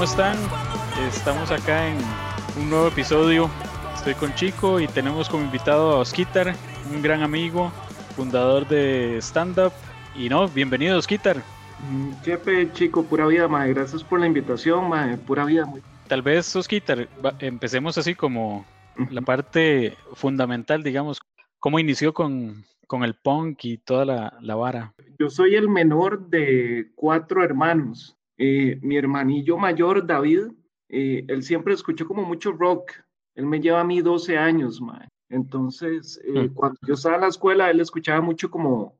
¿cómo están? Estamos acá en un nuevo episodio. Estoy con Chico y tenemos como invitado a Osquitar, un gran amigo, fundador de Stand Up. Y no, bienvenido Osquitar. Chepe, mm, chico, pura vida, mae. Gracias por la invitación, mae. Pura vida. Muy... Tal vez, Osquitar, empecemos así como la parte fundamental, digamos, cómo inició con, con el punk y toda la, la, vara. Yo soy el menor de cuatro hermanos. Eh, mi hermanillo mayor, David, eh, él siempre escuchó como mucho rock. Él me lleva a mí 12 años, mae. Entonces, eh, mm. cuando yo estaba en la escuela, él escuchaba mucho como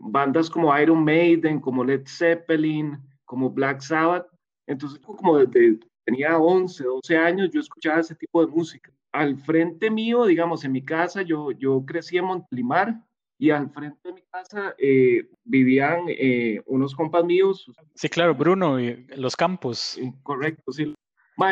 bandas como Iron Maiden, como Led Zeppelin, como Black Sabbath. Entonces, como desde tenía 11, 12 años, yo escuchaba ese tipo de música. Al frente mío, digamos, en mi casa, yo, yo crecí en Montelimar y al frente de mi casa eh, vivían eh, unos compas míos. Sí, claro, Bruno, y los campos. correcto, sí.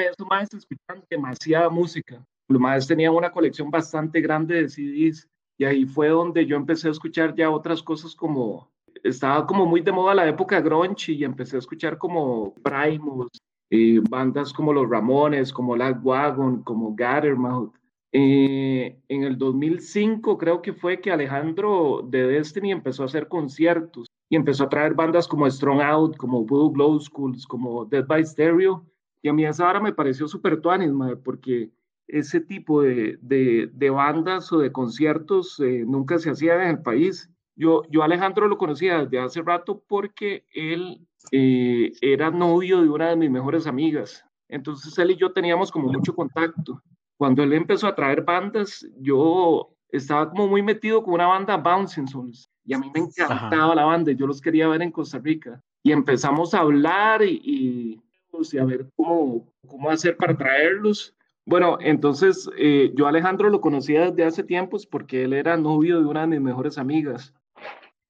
esos más escuchaban demasiada música. Los más tenían una colección bastante grande de CDs y ahí fue donde yo empecé a escuchar ya otras cosas como estaba como muy de moda la época grunge y empecé a escuchar como Primus, eh, bandas como los Ramones, como Wagon, como Gattermouth. Eh, en el 2005 creo que fue que Alejandro de Destiny empezó a hacer conciertos y empezó a traer bandas como Strong Out, como Voodoo Glow Schools, como Dead by Stereo. Y a mí esa hora me pareció súper tuanis, porque ese tipo de, de, de, bandas o de conciertos eh, nunca se hacían en el país. Yo, yo Alejandro lo conocía desde hace rato porque él eh, era novio de una de mis mejores amigas. Entonces él y yo teníamos como mucho contacto. Cuando él empezó a traer bandas, yo estaba como muy metido con una banda Bouncing Souls y a mí me encantaba la banda, yo los quería ver en Costa Rica. Y empezamos a hablar y, y, a ver cómo, cómo hacer para traerlos. Bueno, entonces eh, yo Alejandro lo conocía desde hace tiempos porque él era novio de una de mis mejores amigas.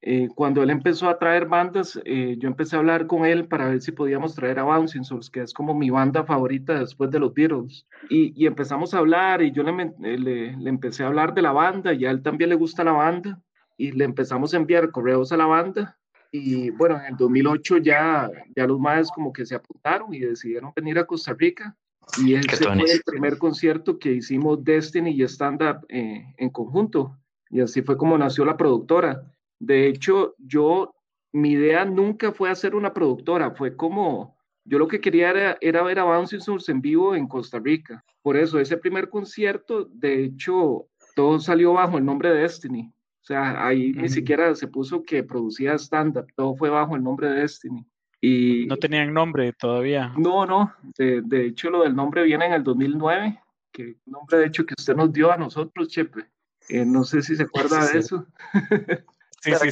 Eh, cuando él empezó a traer bandas, eh, yo empecé a hablar con él para ver si podíamos traer a Bouncing Souls, que es como mi banda favorita después de los Beatles. Y, y empezamos a hablar y yo le, eh, le, le, empecé a hablar de la banda y a él también le gusta la banda y le empezamos a enviar correos a la banda. Y bueno, en el 2008 ya, ya los más como que se apuntaron y decidieron venir a Costa Rica. Y ese fue el primer concierto que hicimos Destiny y Stand Up en conjunto. Y así fue como nació la productora. De hecho, yo, mi idea nunca fue hacer una productora, fue como, yo lo que quería era, ver a Bouncing Souls en vivo en Costa Rica. Por eso, ese primer concierto, de hecho, todo salió bajo el nombre de Destiny. O sea, ahí ni siquiera se puso que producía stand-up, todo fue bajo el nombre de Destiny. Y, no tenían nombre todavía. No, no, de, de hecho lo del nombre viene en el 2009, que nombre de hecho que usted nos dio a nosotros, Chepe. Eh, no sé si se acuerda de eso. Sí, sí,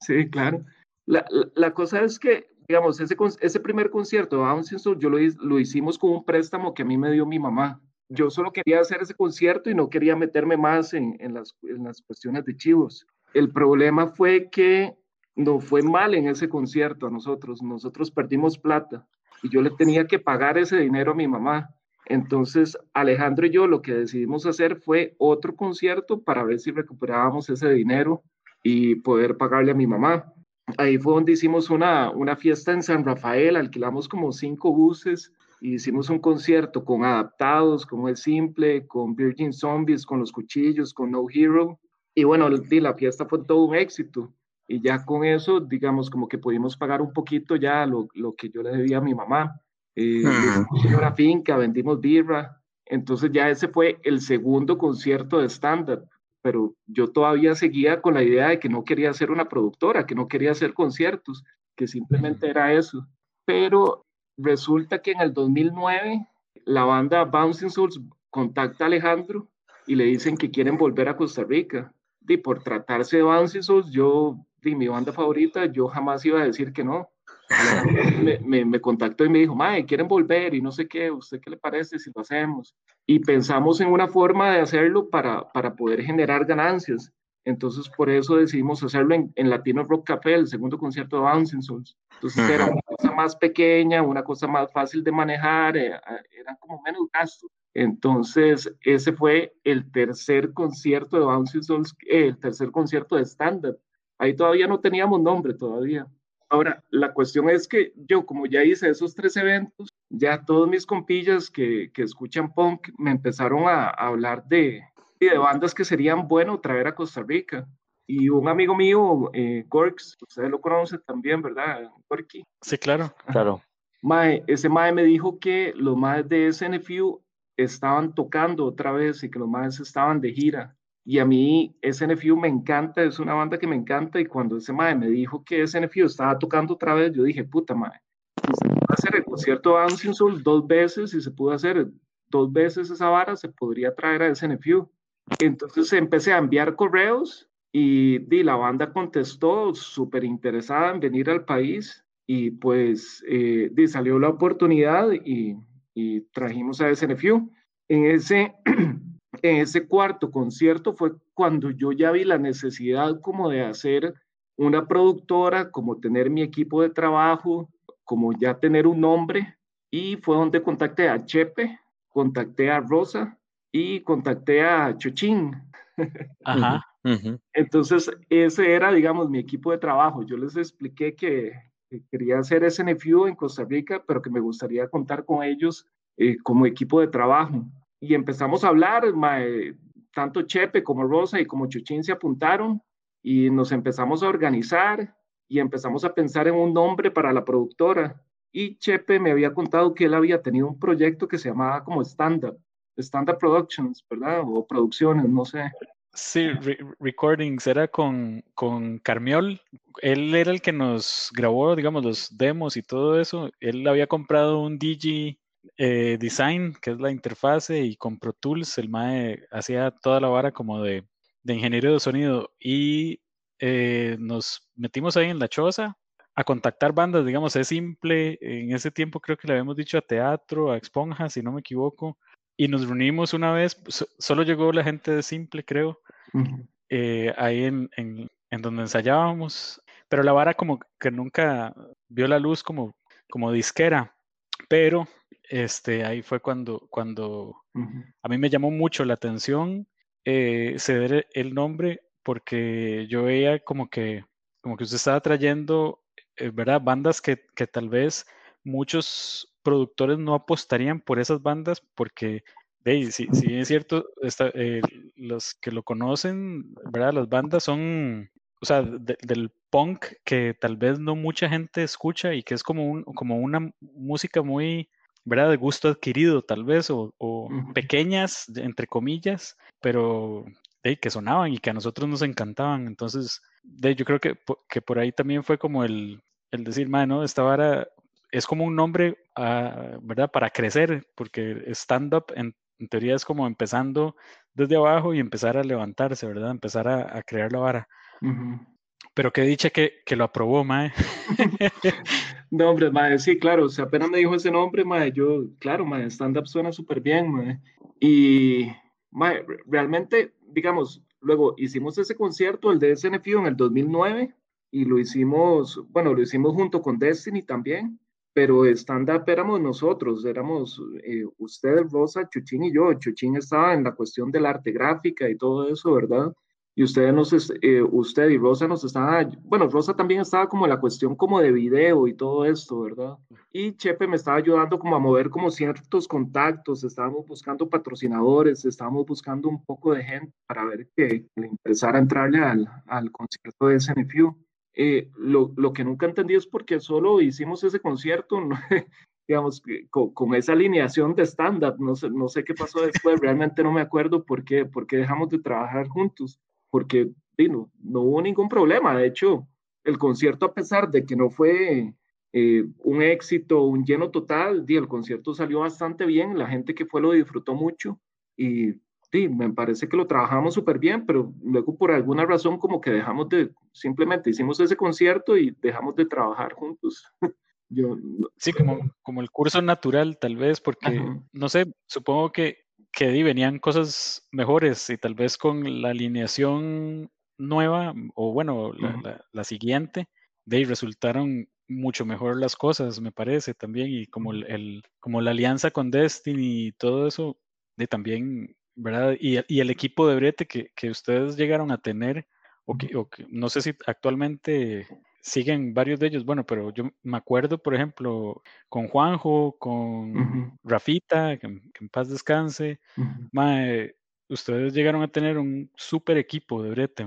sí, claro. La, la, cosa es que, digamos, ese, ese primer concierto de yo lo, lo hicimos con un préstamo que a mí me dio mi mamá. Yo solo quería hacer ese concierto y no quería meterme más en, en, las, en las cuestiones de chivos. El problema fue que no fue mal en ese concierto a nosotros. Nosotros perdimos plata y yo le tenía que pagar ese dinero a mi mamá. Entonces, Alejandro y yo lo que decidimos hacer fue otro concierto para ver si recuperábamos ese dinero y poder pagarle a mi mamá. Ahí fue donde hicimos una, una fiesta en San Rafael, alquilamos como cinco buses y hicimos un concierto con adaptados, como El Simple, con Virgin Zombies, con Los Cuchillos, con No Hero. Y bueno, la fiesta fue todo un éxito. Y ya con eso, digamos, como que pudimos pagar un poquito ya lo, lo que yo le debía a mi mamá. Eh, una finca, vendimos birra. Entonces ya ese fue el segundo concierto de stand-up pero yo todavía seguía con la idea de que no quería ser una productora, que no quería hacer conciertos, que simplemente era eso. Pero resulta que en el 2009 la banda Bouncing Souls contacta a Alejandro y le dicen que quieren volver a Costa Rica. Y por tratarse de Bouncing Souls, yo, de mi banda favorita, yo jamás iba a decir que no me, me, contactó y me dijo, Mae, quieren volver y no sé qué, ¿usted qué le parece si lo hacemos? Y pensamos en una forma de hacerlo para, para poder generar ganancias. Entonces, por eso decidimos hacerlo en, en Latino Rock Café, el segundo concierto de Bouncing Souls. Entonces, era una cosa más pequeña, una cosa más fácil de manejar, era, era como menos gasto. Entonces, ese fue el tercer concierto de Bouncing Souls, eh, el tercer concierto de stand-up. Ahí todavía no teníamos nombre, todavía. Ahora, la cuestión es que yo, como ya hice esos tres eventos, ya todos mis compillas que, que escuchan punk me empezaron a, hablar de, de bandas que serían bueno traer a Costa Rica. Y un amigo mío, eh, Gorks, ustedes lo conocen también, ¿verdad? Gorky. Sí, claro. Claro. Mae, ese Mae me dijo que los Maes de SNFU estaban tocando otra vez y que los Maes estaban de gira. Y a mí SNFU me encanta, es una banda que me encanta. Y cuando ese Mae me dijo que SNFU estaba tocando otra vez, yo dije, puta Mae, si se pudo hacer el concierto Dancing Soul dos veces, y se pudo hacer dos veces esa vara, se podría traer a SNFU. Entonces empecé a enviar correos y, y la banda contestó súper interesada en venir al país y pues eh, salió la oportunidad y, y, trajimos a SNFU. En ese, en ese cuarto concierto fue cuando yo ya vi la necesidad como de hacer una productora, como tener mi equipo de trabajo, como ya tener un nombre y fue donde contacté a Chepe, contacté a Rosa y contacté a Chuchín. Ajá. Entonces, ese era, digamos, mi equipo de trabajo. Yo les expliqué que, quería hacer SNFU en Costa Rica, pero que me gustaría contar con ellos eh, como equipo de trabajo. Y empezamos a hablar, tanto Chepe como Rosa y como Chuchín se apuntaron y nos empezamos a organizar y empezamos a pensar en un nombre para la productora. Y Chepe me había contado que él había tenido un proyecto que se llamaba como Stand Up, Stand Up Productions, ¿verdad? O producciones, no sé. Sí, recordings, era con, con Carmiol. Él era el que nos grabó, digamos, los demos y todo eso. Él había comprado un Digi eh, Design, que es la interfase, y con Pro Tools, el MAE hacía toda la vara como de, de ingeniero de sonido. Y eh, nos metimos ahí en la choza a contactar bandas, digamos, es simple. En ese tiempo creo que le habíamos dicho a teatro, a Exponja, si no me equivoco y nos reunimos una vez, solo llegó la gente de Simple, creo, eh, ahí en, en, en, donde ensayábamos, pero la vara como que nunca vio la luz como, como disquera, pero este, ahí fue cuando, cuando a mí me llamó mucho la atención eh, ceder el nombre porque yo veía como que, como que usted estaba trayendo, eh, ¿verdad? Bandas que, que tal vez muchos productores no apostarían por esas bandas porque, si, si es cierto, eh, los que lo conocen, ¿verdad? Las bandas son, o sea, del punk que tal vez no mucha gente escucha y que es como, un, como una música muy, ¿verdad? De gusto adquirido tal vez, o, pequeñas, entre comillas, pero que sonaban y que a nosotros nos encantaban. Entonces, de, yo creo que, que por ahí también fue como el, el decir, ¿no? Esta vara es como un nombre, ah, ¿verdad? Para crecer, porque stand-up en, teoría es como empezando desde abajo y empezar a levantarse, ¿verdad? Empezar a, crear la vara. Pero qué dicha que, que lo aprobó, Mae. no, hombre, Mae, sí, claro, o sea, apenas me dijo ese nombre, Mae, yo, claro, Mae, stand-up suena súper bien, Mae. Y, Mae, realmente, digamos, luego hicimos ese concierto, el de SNFU en el 2009, y lo hicimos, bueno, lo hicimos junto con Destiny también pero stand-up éramos nosotros, éramos eh, ustedes, Rosa, Chuchín y yo. Chuchín estaba en la cuestión del arte gráfica y todo eso, ¿verdad? Y ustedes nos, eh, usted y Rosa nos estaban, bueno, Rosa también estaba como en la cuestión como de video y todo esto, ¿verdad? Y Chepe me estaba ayudando como a mover como ciertos contactos, estábamos buscando patrocinadores, estábamos buscando un poco de gente para ver que le interesara entrarle al, al concierto de SNFU. Eh, lo, lo, que nunca entendí es por qué solo hicimos ese concierto, digamos, con, con, esa alineación de stand-up. No sé, no sé qué pasó después, realmente no me acuerdo por qué, por qué dejamos de trabajar juntos, porque no, no hubo ningún problema. De hecho, el concierto, a pesar de que no fue eh, un éxito, un lleno total, el concierto salió bastante bien, la gente que fue lo disfrutó mucho y sí, me parece que lo trabajamos súper bien, pero luego por alguna razón como que dejamos de, simplemente hicimos ese concierto y dejamos de trabajar juntos. Yo, sí, como, como el curso natural tal vez, porque no sé, supongo que, que venían cosas mejores y tal vez con la alineación nueva o bueno, la, la, siguiente, de ahí resultaron mucho mejor las cosas, me parece también, y como, el, como la alianza con Destiny y todo eso, de también ¿verdad? Y, y, el equipo de brete que, que, ustedes llegaron a tener, o que, o que, no sé si actualmente siguen varios de ellos. Bueno, pero yo me acuerdo, por ejemplo, con Juanjo, con Rafita, que, en paz descanse. ustedes llegaron a tener un super equipo de brete,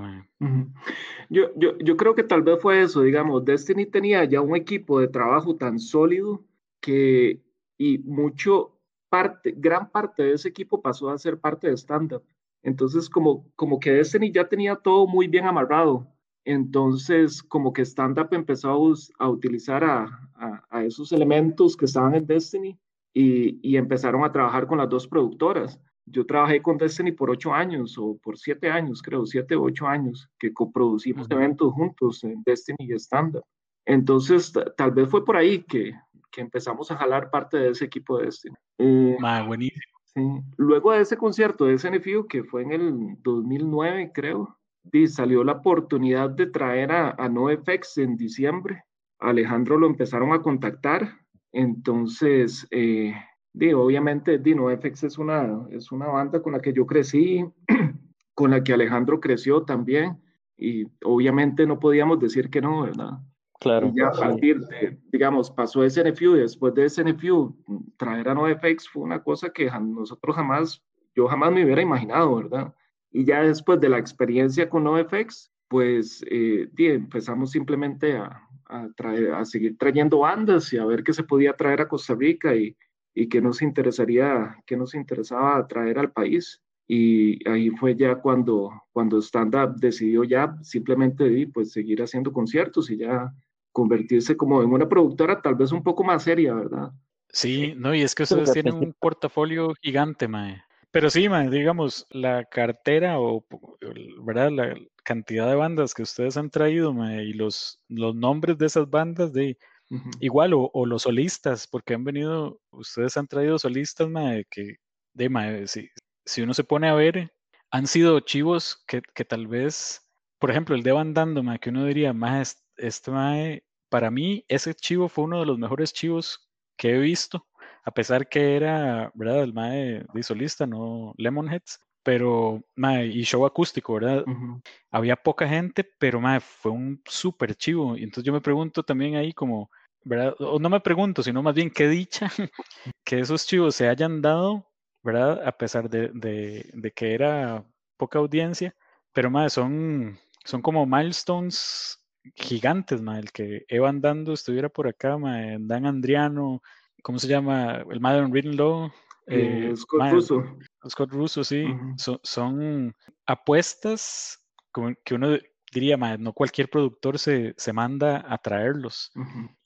yo, yo, yo creo que tal vez fue eso, digamos, Destiny tenía ya un equipo de trabajo tan sólido que, y mucho parte, gran parte de ese equipo pasó a ser parte de stand-up. Entonces, como, como que Destiny ya tenía todo muy bien amarrado. Entonces, como que stand-up empezó a, utilizar a, a, esos elementos que estaban en Destiny y, y, empezaron a trabajar con las dos productoras. Yo trabajé con Destiny por ocho años o por siete años, creo, siete o ocho años, que coproducimos eventos juntos en Destiny y stand-up. Entonces, tal vez fue por ahí que, que empezamos a jalar parte de ese equipo de Destiny. Eh, buenísimo. Sí. Luego de ese concierto de SNFU, que fue en el 2009, creo, salió la oportunidad de traer a, a NoFX en diciembre. Alejandro lo empezaron a contactar. Entonces, eh, obviamente, di, NoFX es una, es una banda con la que yo crecí, con la que Alejandro creció también. Y obviamente no podíamos decir que no, ¿verdad? Claro. Y ya a partir de, digamos, pasó SNFU y después de SNFU, traer a NoFX fue una cosa que nosotros jamás, yo jamás me hubiera imaginado, ¿verdad? Y ya después de la experiencia con NoFX, pues eh, empezamos simplemente a, a, traer, a seguir trayendo bandas y a ver qué se podía traer a Costa Rica y, y qué nos interesaría, qué nos interesaba traer al país. Y ahí fue ya cuando, cuando Stand Up decidió ya simplemente pues, seguir haciendo conciertos y ya convertirse como en una productora tal vez un poco más seria, ¿verdad? Sí, no, y es que ustedes tienen un portafolio gigante, mae. Pero sí, mae, digamos, la cartera o, ¿verdad? La cantidad de bandas que ustedes han traído, mae, y los, los nombres de esas bandas, de igual, o, o, los solistas, porque han venido, ustedes han traído solistas, mae, que, de, mae, si, si uno se pone a ver, han sido chivos que, que tal vez, por ejemplo, el de Bandando, mae, que uno diría, más este mae, para mí, ese chivo fue uno de los mejores chivos que he visto, a pesar que era, ¿verdad? El mae de solista, no Lemonheads, pero, mae, y show acústico, ¿verdad? Había poca gente, pero, mae, fue un súper chivo. Y entonces yo me pregunto también ahí como, ¿verdad? O no me pregunto, sino más bien qué dicha que esos chivos se hayan dado, ¿verdad? A pesar de, de, que era poca audiencia, pero, mae, son, son como milestones gigantes, ma, el que Evan Dando estuviera por acá, ma, Dan Andriano, ¿cómo se llama? El Madden Reading Law. Eh, Scott Russo. Scott Russo, sí. son, apuestas que uno diría, no cualquier productor se, se manda a traerlos.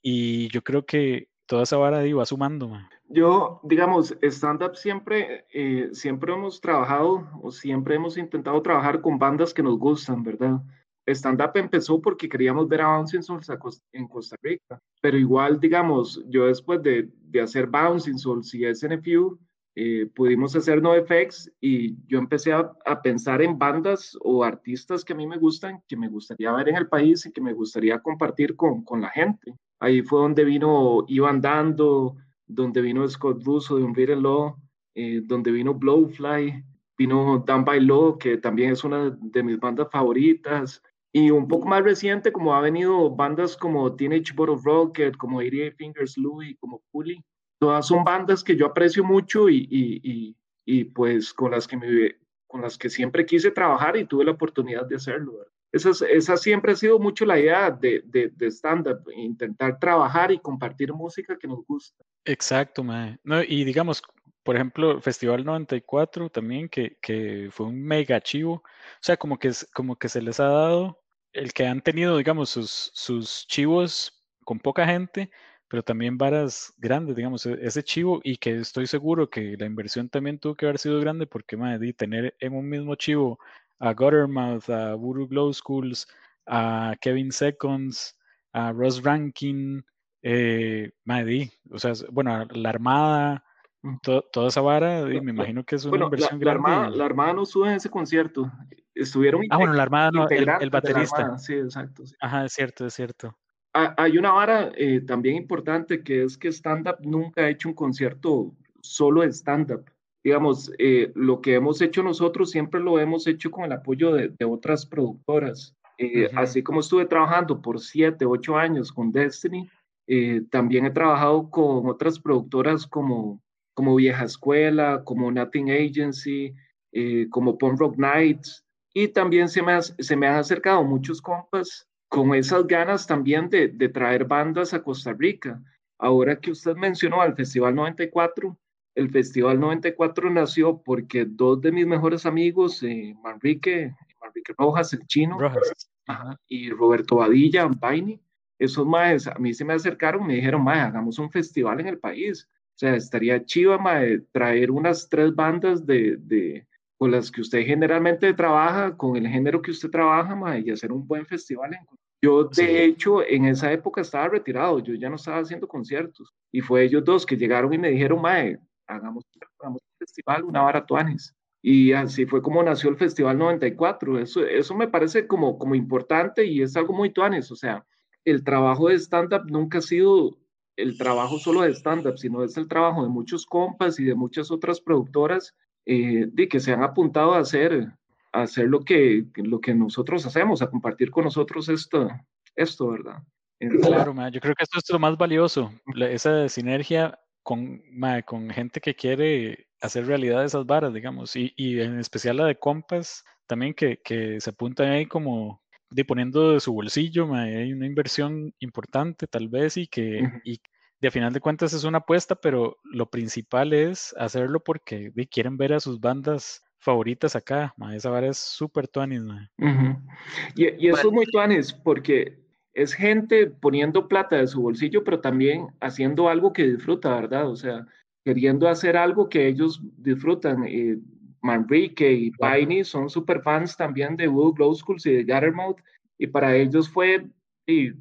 Y yo creo que toda esa vara ahí va sumando. Ma. Yo, digamos, stand-up siempre, eh, siempre hemos trabajado o siempre hemos intentado trabajar con bandas que nos gustan, ¿verdad? Stand-up empezó porque queríamos ver a Bouncing Souls en Costa Rica, pero igual, digamos, yo después de, de hacer Bouncing Souls y SNFU, eh, pudimos hacer NoFX y yo empecé a, a, pensar en bandas o artistas que a mí me gustan, que me gustaría ver en el país y que me gustaría compartir con, con la gente. Ahí fue donde vino Ivan Dando, donde vino Scott Russo de Unbeaten Law, eh, donde vino Blowfly, vino by Law, que también es una de mis bandas favoritas, y un poco más reciente, como ha venido bandas como Teenage Bottle Rocket, como 88 Fingers Louie, como Pulley, todas son bandas que yo aprecio mucho y, y, y, pues con las, que me, con las que siempre quise trabajar y tuve la oportunidad de hacerlo. Esa, esa siempre ha sido mucho la idea de, de, de stand-up, intentar trabajar y compartir música que nos gusta. Exacto, mae. No, y digamos, por ejemplo, Festival 94 también, que, que fue un mega chivo. O sea, como que, como que se les ha dado el que han tenido, digamos, sus, sus chivos con poca gente, pero también varas grandes, digamos, e, ese chivo y que estoy seguro que la inversión también tuvo que haber sido grande porque, madre, tener en un mismo chivo a Guttermouth, a Voodoo Glow Schools, a Kevin Seconds, a Ross Rankin, eh, madre, o sea, bueno, la Armada, toda esa vara, me imagino que es una inversión grande. La Armada, la Armada no sube en ese concierto. Estuvieron. Ah, bueno, la Armada no, el, baterista. Sí, exacto. Ajá, es cierto, es cierto. Hay una vara eh, también importante que es que stand-up nunca ha hecho un concierto solo de stand-up. Digamos, eh, lo que hemos hecho nosotros siempre lo hemos hecho con el apoyo de, de otras productoras. Eh, así como estuve trabajando por siete, ocho años con Destiny, eh, también he trabajado con otras productoras como, como Vieja Escuela, como Nothing Agency, eh, como Punk Rock Nights, y también se me, se me han acercado muchos compas con esas ganas también de, de traer bandas a Costa Rica. Ahora que usted mencionó al Festival 94, el Festival 94 nació porque dos de mis mejores amigos, eh, Manrique, Manrique Rojas, el chino, y Roberto Badilla, Baini, esos más a mí se me acercaron, me dijeron, mae, hagamos un festival en el país. O sea, estaría chiva, mae, traer unas tres bandas de, de, con las que usted generalmente trabaja, con el género que usted trabaja, mae, y hacer un buen festival en yo, de hecho, en esa época estaba retirado, yo ya no estaba haciendo conciertos. Y fue ellos dos que llegaron y me dijeron, Mae, hagamos, un festival, una vara tuanis. Y así fue como nació el Festival 94. Eso, eso me parece como, como importante y es algo muy tuanis. O sea, el trabajo de stand-up nunca ha sido el trabajo solo de stand-up, sino es el trabajo de muchos compas y de muchas otras productoras eh, de que se han apuntado a hacer hacer lo que, lo que nosotros hacemos, a compartir con nosotros esto, esto ¿verdad? Claro, yo creo que esto es lo más valioso, esa sinergia con, con gente que quiere hacer realidad esas varas, digamos, y, y en especial la de compas, también que, que se apuntan ahí como de poniendo de su bolsillo, hay una inversión importante tal vez y que y de final de cuentas es una apuesta, pero lo principal es hacerlo porque quieren ver a sus bandas favoritas acá. Esa vara es súper tuanis. y, eso es muy tuanis porque es gente poniendo plata de su bolsillo, pero también haciendo algo que disfruta, ¿verdad? O sea, queriendo hacer algo que ellos disfrutan. Eh, Manrique y Piney son súper fans también de Wood Glow Schools y de Gattermouth, y para ellos fue y,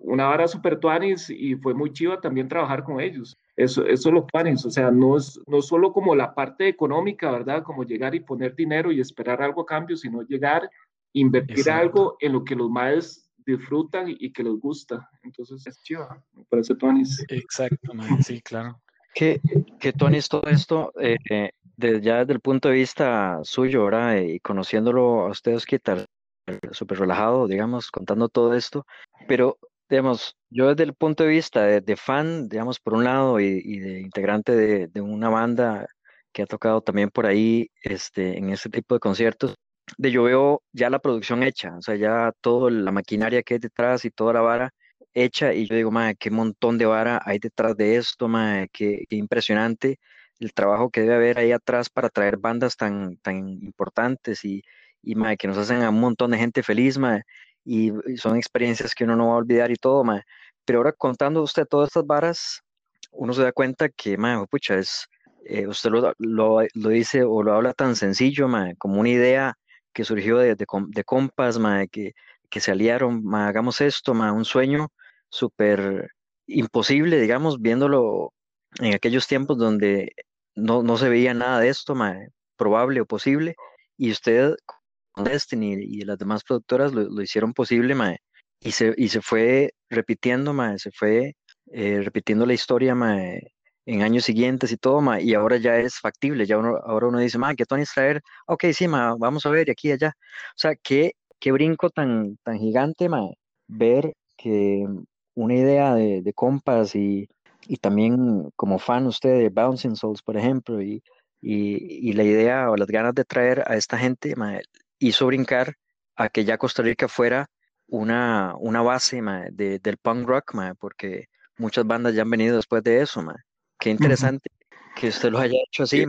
una vara súper tuanis y fue muy chiva también trabajar con ellos. Eso, eso lo panes, o sea, no es no solo como la parte económica, ¿verdad? Como llegar y poner dinero y esperar algo a cambio, sino llegar, invertir algo en lo que los más disfrutan y que les gusta. Entonces es chido, me parece Tonis. Exacto, sí, claro. Que, que Tonis, todo esto, eh, eh ya desde el punto de vista suyo, ¿verdad? Y conociéndolo a ustedes, que tal, súper relajado, digamos, contando todo esto, pero digamos, yo desde el punto de vista de, fan, digamos, por un lado, y, de integrante de, una banda que ha tocado también por ahí este, en ese tipo de conciertos, de yo veo ya la producción hecha, o sea, ya toda la maquinaria que hay detrás y toda la vara hecha, y yo digo, madre, qué montón de vara hay detrás de esto, madre, qué, impresionante el trabajo que debe haber ahí atrás para traer bandas tan, tan importantes y, y que nos hacen a un montón de gente feliz, y, son experiencias que uno no va a olvidar y todo. Pero ahora contando usted todas estas varas, uno se da cuenta que, pucha, es, eh, usted lo, lo, lo, dice o lo habla tan sencillo, como una idea que surgió de, de, compas, que, que se aliaron, hagamos esto, un sueño súper imposible, digamos, viéndolo en aquellos tiempos donde no, no se veía nada de esto, probable o posible, y usted Destiny y las demás productoras lo, hicieron posible, mae, y se, y se fue repitiendo, mae, se fue eh, repitiendo la historia, mae, en años siguientes y todo, mae, y ahora ya es factible, ya uno, ahora uno dice, mae, ¿qué Tony traer? Ok, sí, mae, vamos a ver, y aquí y allá. O sea, qué, qué brinco tan, tan gigante, mae, ver que una idea de, de compas y, y también como fan usted de Bouncing Souls, por ejemplo, y, y, y, la idea o las ganas de traer a esta gente, mae, hizo brincar a que ya Costa Rica fuera una, una base de, del punk rock, porque muchas bandas ya han venido después de eso. Qué interesante que usted lo haya hecho así.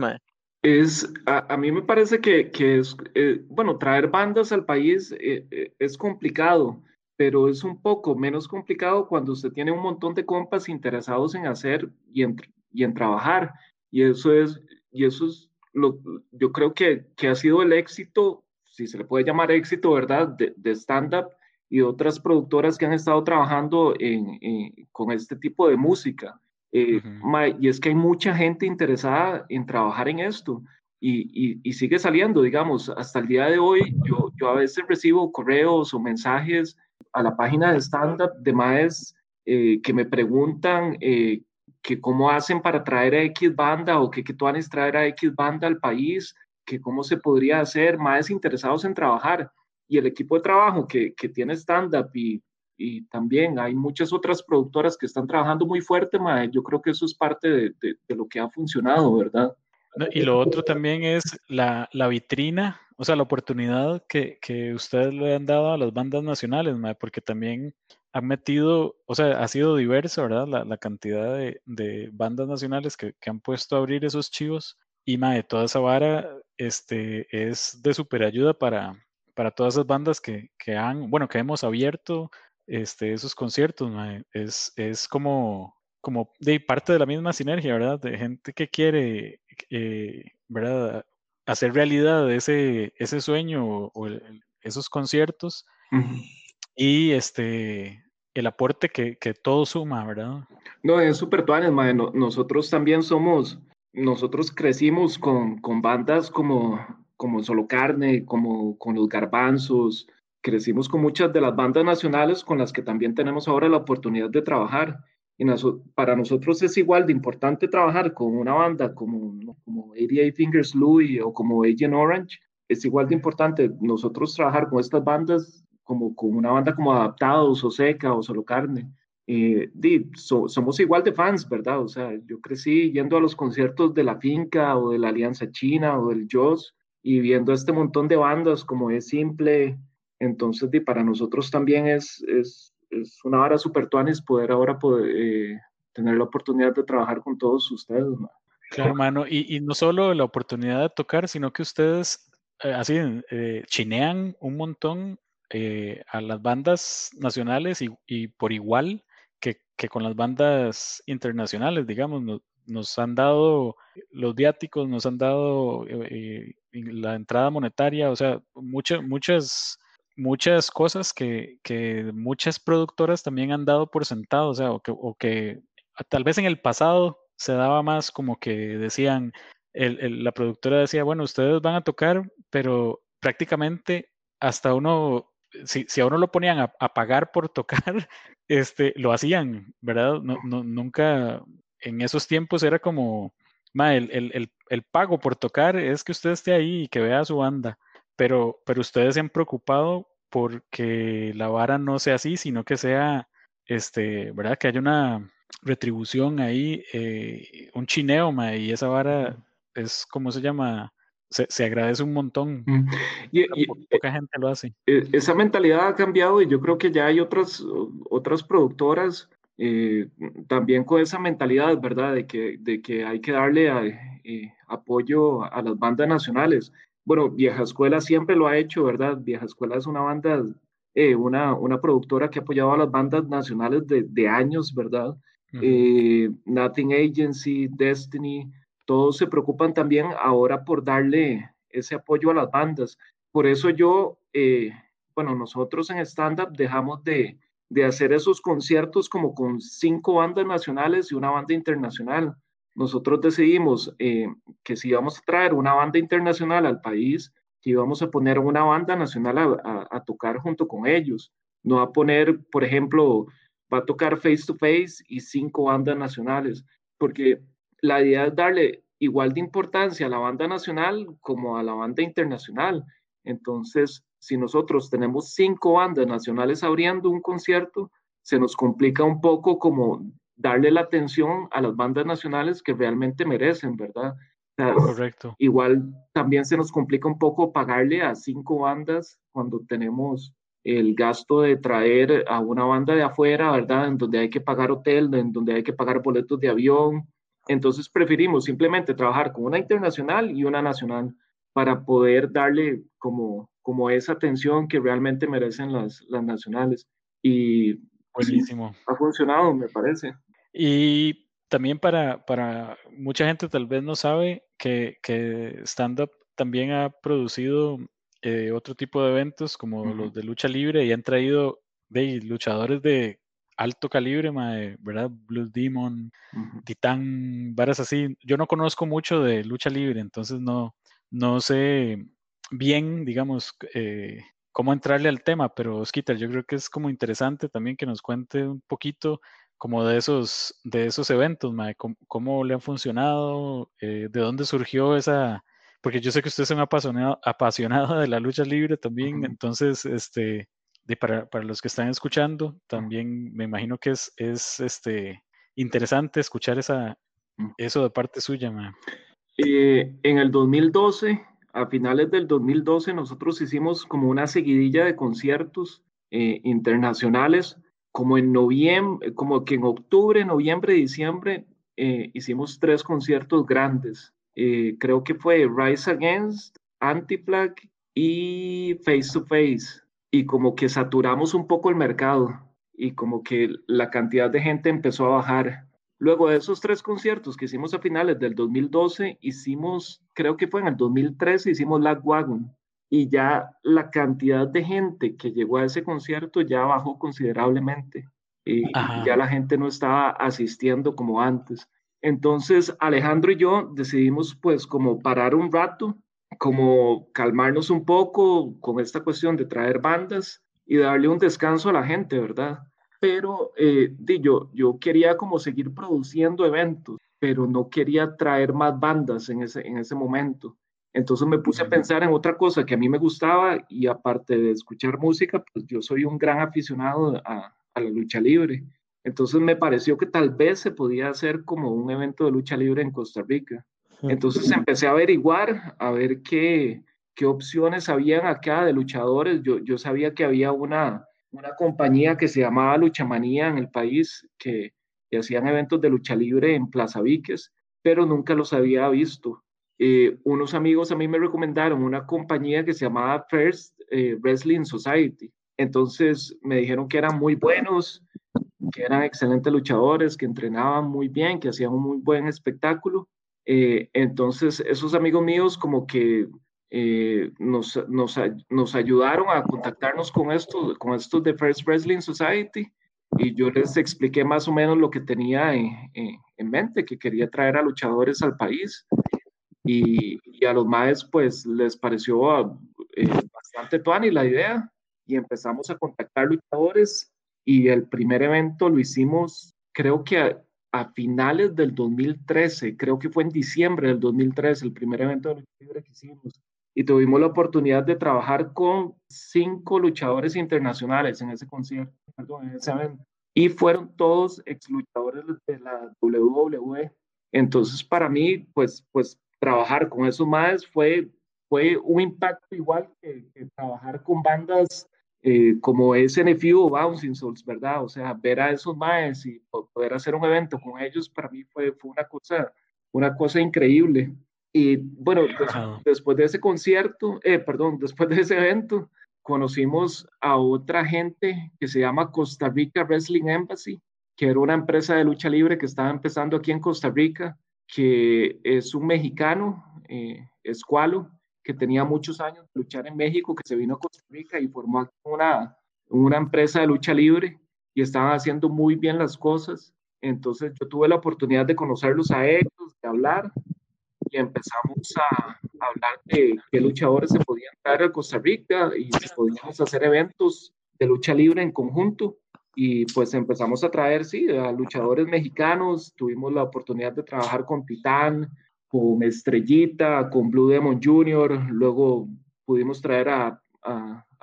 Es, a, mí me parece que, que es, eh, bueno, traer bandas al país eh, eh, es complicado, pero es un poco menos complicado cuando usted tiene un montón de compas interesados en hacer y en, y en trabajar. Y eso es, y eso es lo, yo creo que, que ha sido el éxito si se le puede llamar éxito, ¿verdad? De, de stand-up y otras productoras que han estado trabajando en, con este tipo de música. Eh, y es que hay mucha gente interesada en trabajar en esto y, y, sigue saliendo, digamos, hasta el día de hoy yo, yo a veces recibo correos o mensajes a la página de stand-up de más eh, que me preguntan eh, que cómo hacen para traer a X banda o que, que tú traer a X banda al país que cómo se podría hacer, más interesados en trabajar. y el equipo de trabajo que, que tiene stand-up y, y, también hay muchas otras productoras que están trabajando muy fuerte, mae, yo creo que eso es parte de, de, lo que ha funcionado, ¿verdad? y lo otro también es la, la vitrina, o sea, la oportunidad que, que, ustedes le han dado a las bandas nacionales, mae, porque también han metido, o sea, ha sido diversa, ¿verdad? La, la cantidad de, de, bandas nacionales que, que, han puesto a abrir esos chivos. Y mae, toda esa vara este, es de super ayuda para, para todas esas bandas que, que, han, bueno, que hemos abierto este, esos conciertos, es, es como, como de parte de la misma sinergia, ¿verdad? De gente que quiere, eh, ¿verdad? Hacer realidad ese, ese sueño o, esos conciertos y este, el aporte que, que, todo suma, ¿verdad? No, es súper tuanes, nosotros también somos, nosotros crecimos con, con bandas como como Solo Carne, como con los Garbanzos. Crecimos con muchas de las bandas nacionales con las que también tenemos ahora la oportunidad de trabajar. Y para nosotros es igual de importante trabajar con una banda como, como 88 Fingers Louie o como Agent Orange. Es igual de importante nosotros trabajar con estas bandas como con una banda como Adaptados o Seca o Solo Carne. Eh, somos igual de fans, ¿verdad? O sea, yo crecí yendo a los conciertos de la finca o de la Alianza China o del Joss y viendo este montón de bandas como es simple, entonces para nosotros también es, es, es una hora super tuanis poder ahora poder, eh, tener la oportunidad de trabajar con todos ustedes. Claro, hermano, y, y, no solo la oportunidad de tocar, sino que ustedes eh, así eh, chinean un montón a las bandas nacionales y, y por igual que, con las bandas internacionales, digamos, nos han dado los viáticos, nos han dado eh, eh, la entrada monetaria, o sea, muchas, muchas, muchas cosas que, muchas productoras también han dado por sentado, o sea, o que, tal vez en el pasado se daba más como que decían, la productora decía, bueno, ustedes van a tocar, pero prácticamente hasta uno, si, si a uno lo ponían a, a, pagar por tocar, este, lo hacían, ¿verdad? No, no, nunca, en esos tiempos era como, el, el, pago por tocar es que usted esté ahí y que vea su banda, pero, pero ustedes se han preocupado porque la vara no sea así, sino que sea, este, ¿verdad? Que haya una retribución ahí, eh, un chineo, y esa vara es, ¿cómo se llama? Se, se, agradece un montón. Y, poca gente lo hace. E, esa mentalidad ha cambiado y yo creo que ya hay otras, otras productoras eh, también con esa mentalidad, ¿verdad? De que, de que hay que darle eh, apoyo a las bandas nacionales. Bueno, Vieja Escuela siempre lo ha hecho, ¿verdad? Vieja Escuela es una banda, eh, una, una productora que ha apoyado a las bandas nacionales de, de años, ¿verdad? Nothing Agency, Destiny, todos se preocupan también ahora por darle ese apoyo a las bandas. Por eso yo, bueno, nosotros en Stand Up dejamos de, de hacer esos conciertos como con cinco bandas nacionales y una banda internacional. Nosotros decidimos eh, que si íbamos a traer una banda internacional al país, que íbamos a poner una banda nacional a, tocar junto con ellos, no a poner, por ejemplo, va a tocar face to face y cinco bandas nacionales, porque la idea es darle igual de importancia a la banda nacional como a la banda internacional. Entonces, si nosotros tenemos cinco bandas nacionales abriendo un concierto, se nos complica un poco como darle la atención a las bandas nacionales que realmente merecen, ¿verdad? Correcto. Igual también se nos complica un poco pagarle a cinco bandas cuando tenemos el gasto de traer a una banda de afuera, ¿verdad? En donde hay que pagar hotel, en donde hay que pagar boletos de avión. Entonces preferimos simplemente trabajar con una internacional y una nacional para poder darle como como esa atención que realmente merecen las, las nacionales. Y Buenísimo. ha funcionado, me parece. Y también para, para mucha gente tal vez no sabe que, que Stand Up también ha producido eh, otro tipo de eventos como los de lucha libre y han traído de luchadores de alto calibre, ¿verdad? Blue Demon, Titán, varas así. Yo no conozco mucho de lucha libre, entonces no, no sé bien, digamos, eh, cómo entrarle al tema, pero Skitter, yo creo que es como interesante también que nos cuente un poquito como de esos, de esos eventos, cómo, le han funcionado, eh, de dónde surgió esa, porque yo sé que usted es un apasionado, apasionado de la lucha libre también, entonces, este, de para, para, los que están escuchando, también me imagino que es, es este, interesante escuchar esa, mm. eso de parte suya. Eh, en el 2012, a finales del 2012, nosotros hicimos como una seguidilla de conciertos eh, internacionales, como en noviembre, como que en octubre, noviembre, diciembre, eh, hicimos tres conciertos grandes. Eh, creo que fue Rise Against, Antiplag y Face to Face. Y como que saturamos un poco el mercado y como que la cantidad de gente empezó a bajar. Luego de esos tres conciertos que hicimos a finales del 2012, hicimos, creo que fue en el 2013, hicimos Wagon y ya la cantidad de gente que llegó a ese concierto ya bajó considerablemente. Y ya la gente no estaba asistiendo como antes. Entonces, Alejandro y yo decidimos pues como parar un rato, como calmarnos un poco con esta cuestión de traer bandas y darle un descanso a la gente, ¿verdad? Pero eh, yo, yo quería como seguir produciendo eventos, pero no quería traer más bandas en ese, en ese momento. Entonces me puse a pensar en otra cosa que a mí me gustaba y aparte de escuchar música, pues yo soy un gran aficionado a, a la lucha libre. Entonces me pareció que tal vez se podía hacer como un evento de lucha libre en Costa Rica. Entonces empecé a averiguar, a ver qué, qué opciones habían acá de luchadores. Yo, yo sabía que había una, una compañía que se llamaba Luchamanía en el país, que, que hacían eventos de lucha libre en Plaza Víquez, pero nunca los había visto. Eh, unos amigos a mí me recomendaron una compañía que se llamaba First eh, Wrestling Society. Entonces me dijeron que eran muy buenos, que eran excelentes luchadores, que entrenaban muy bien, que hacían un muy buen espectáculo. Eh, entonces, esos amigos míos como que eh, nos, nos, nos, ayudaron a contactarnos con estos, con estos de First Wrestling Society y yo les expliqué más o menos lo que tenía en, en, mente, que quería traer a luchadores al país y, y a los maes pues les pareció eh, bastante y la idea y empezamos a contactar luchadores y el primer evento lo hicimos, creo que finales del 2013, creo que fue en diciembre del 2013, el primer evento de libre que hicimos. Y tuvimos la oportunidad de trabajar con cinco luchadores internacionales en ese concierto, en ese evento. Y fueron todos ex luchadores de la WWE. Entonces, para mí, pues, pues trabajar con esos más fue, fue un impacto igual que, que trabajar con bandas eh, como es NFU o Bouncing Souls, ¿verdad? O sea, ver a esos maes y poder hacer un evento con ellos para mí fue, fue una, cosa, una cosa increíble. Y bueno, después de ese concierto, eh, perdón, después de ese evento, conocimos a otra gente que se llama Costa Rica Wrestling Embassy, que era una empresa de lucha libre que estaba empezando aquí en Costa Rica, que es un mexicano, eh, Escualo, que tenía muchos años de luchar en México, que se vino a Costa Rica y formó una, una empresa de lucha libre y estaban haciendo muy bien las cosas. Entonces yo tuve la oportunidad de conocerlos a ellos, de hablar y empezamos a, hablar de qué luchadores se podían traer a Costa Rica y si podíamos hacer eventos de lucha libre en conjunto. Y pues empezamos a traer, sí, a luchadores mexicanos. Tuvimos la oportunidad de trabajar con Titán, con Estrellita, con Blue Demon Jr., luego pudimos traer a,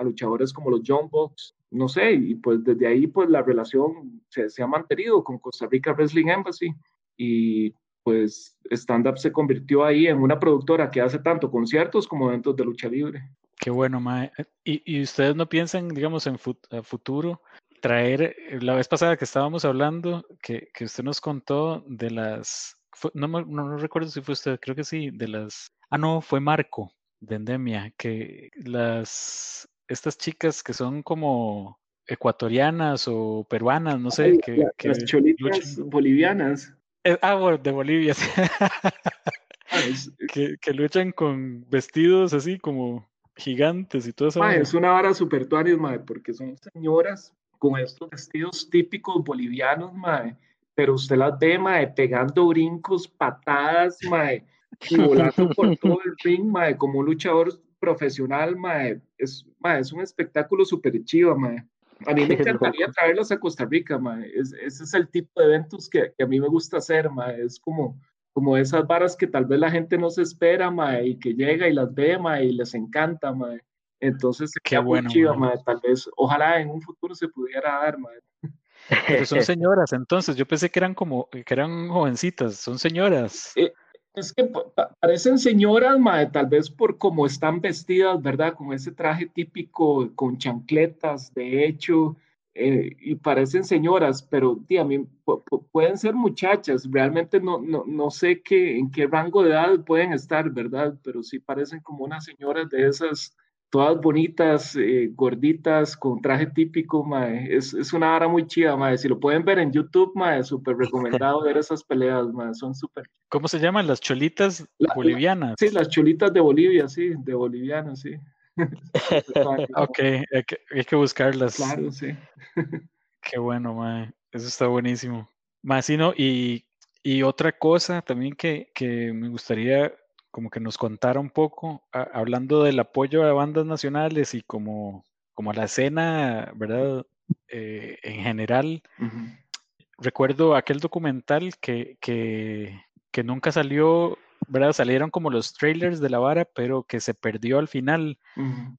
luchadores como los John Box, no sé, y pues desde ahí pues la relación se, se ha mantenido con Costa Rica Wrestling Embassy y pues Stand Up se convirtió ahí en una productora que hace tanto conciertos como eventos de lucha libre. Qué bueno, Mae. ¿Y, y ustedes no piensan, digamos, en futuro traer, la vez pasada que estábamos hablando, que, que usted nos contó de las no, no, recuerdo si fue usted, creo que sí, de las... Ah, no, fue Marco de Endemia, que las... Estas chicas que son como ecuatorianas o peruanas, no sé. que, las cholitas bolivianas. Eh, ah, bueno, de Bolivia. Ah, que, que, luchan con vestidos así como gigantes y todo eso. es una vara super tuanis, porque son señoras con estos vestidos típicos bolivianos, madre pero usted las ve, mae, pegando brincos, patadas, mae, y volando por todo el ring, mae, como un luchador profesional, mae. Es, mae, es un espectáculo súper chido, mae. A mí me encantaría traerlos a Costa Rica, mae. ese es el tipo de eventos que, que, a mí me gusta hacer, mae. Es como, como esas varas que tal vez la gente no se espera, mae, y que llega y las ve, mae, y les encanta, mae. Entonces, qué bueno, chido, mae. Tal vez, ojalá en un futuro se pudiera dar, mae. Pero son señoras, entonces, yo pensé que eran como, que eran jovencitas, son señoras. Eh, es que parecen señoras, mae, tal vez por cómo están vestidas, ¿verdad? Con ese traje típico, con chancletas, de hecho, eh, y parecen señoras, pero a mí, pueden ser muchachas, realmente no, no, no sé qué, en qué rango de edad pueden estar, ¿verdad? Pero sí parecen como unas señoras de esas, todas bonitas, eh, gorditas, con traje típico, mae. Es, es una hora muy chida, mae. Si lo pueden ver en YouTube, mae, súper recomendado ver esas peleas, mae. Son súper. ¿Cómo se llaman? Las cholitas bolivianas. sí, las cholitas de Bolivia, sí, de bolivianas, sí. ok, hay que, hay que, buscarlas. Claro, sí. Qué bueno, mae. Eso está buenísimo. Más, y, y otra cosa también que, que, me gustaría como que nos contara un poco, hablando del apoyo a bandas nacionales y como, como la escena, ¿verdad? Eh, en general. Recuerdo aquel documental que, que, que nunca salió ¿verdad? Salieron como los trailers de la vara, pero que se perdió al final,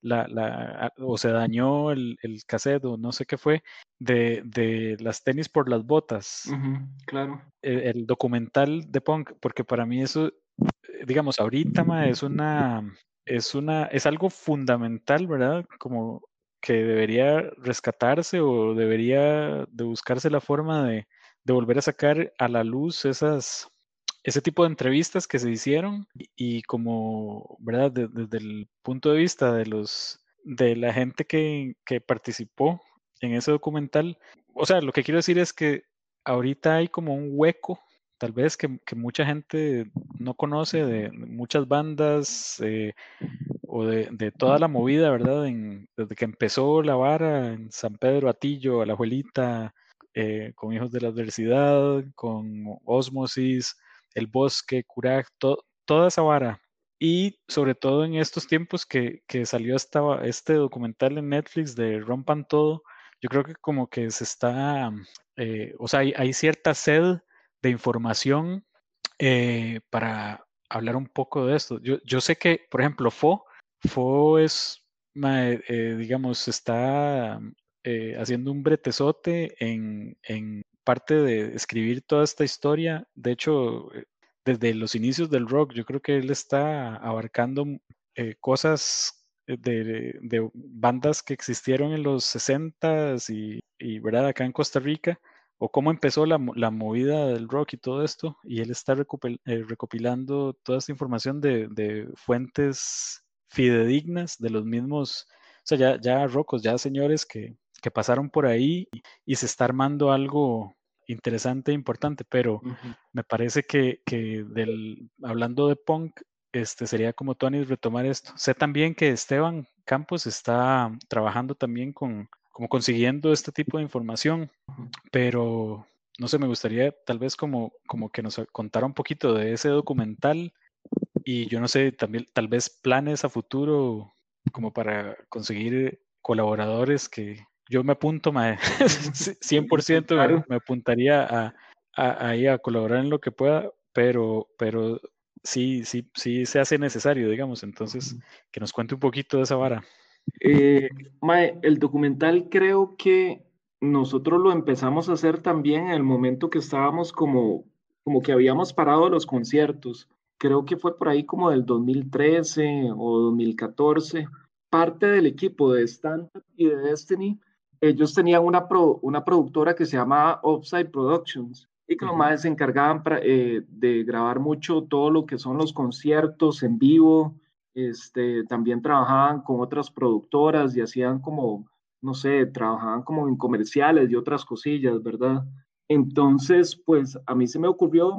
la, la, o se dañó el, el cassette o no sé qué fue, de, de las tenis por las botas. claro. E, el, documental de punk, porque para mí eso, digamos, ahorita es una, es una, es algo fundamental, ¿verdad? Como que debería rescatarse o debería de buscarse la forma de, de volver a sacar a la luz esas ese tipo de entrevistas que se hicieron y, como, ¿verdad? desde el punto de vista de los de la gente que, que, participó en ese documental, o sea, lo que quiero decir es que ahorita hay como un hueco, tal vez que, que mucha gente no conoce de muchas bandas eh, o de, de, toda la movida, ¿verdad? En, desde que empezó la vara en San Pedro Atillo, la abuelita, eh, con Hijos de la Adversidad, con Osmosis, el bosque, Curac, toda esa vara. Y sobre todo en estos tiempos que, que salió esta, este documental en Netflix de Rompan Todo, yo creo que como que se está, eh, o sea, hay, cierta sed de información eh, para hablar un poco de esto. Yo, yo sé que, por ejemplo, FO, FO es, eh, digamos, está haciendo un bretezote en, en parte de escribir toda esta historia, de hecho, eh, desde los inicios del rock, yo creo que él está abarcando eh, cosas eh, de, bandas que existieron en los 60s y, y, ¿verdad? Acá en Costa Rica, o cómo empezó la, la movida del rock y todo esto, y él está recopilando toda esta información de, de, fuentes fidedignas de los mismos, o sea, ya, ya rocos, ya señores que, que pasaron por ahí y, se está armando algo interesante e importante, pero me parece que, que, del, hablando de punk, este sería como Tony retomar esto. Sé también que Esteban Campos está trabajando también con, como consiguiendo este tipo de información, pero no sé, me gustaría tal vez como, como que nos contara un poquito de ese documental y yo no sé, también tal vez planes a futuro como para conseguir colaboradores que, yo me apunto, 100% me, apuntaría a, a, a, colaborar en lo que pueda, pero, pero sí, sí, sí se hace necesario, digamos. Entonces, que nos cuente un poquito de esa vara. Eh, mae, el documental creo que nosotros lo empezamos a hacer también en el momento que estábamos como, como que habíamos parado los conciertos. Creo que fue por ahí como del 2013 o 2014. Parte del equipo de Stand y de Destiny ellos tenían una, una productora que se llamaba Offside Productions y que uh se encargaban eh, de grabar mucho todo lo que son los conciertos en vivo. Este, también trabajaban con otras productoras y hacían como, no sé, trabajaban como en comerciales y otras cosillas, ¿verdad? Entonces, pues a mí se me ocurrió,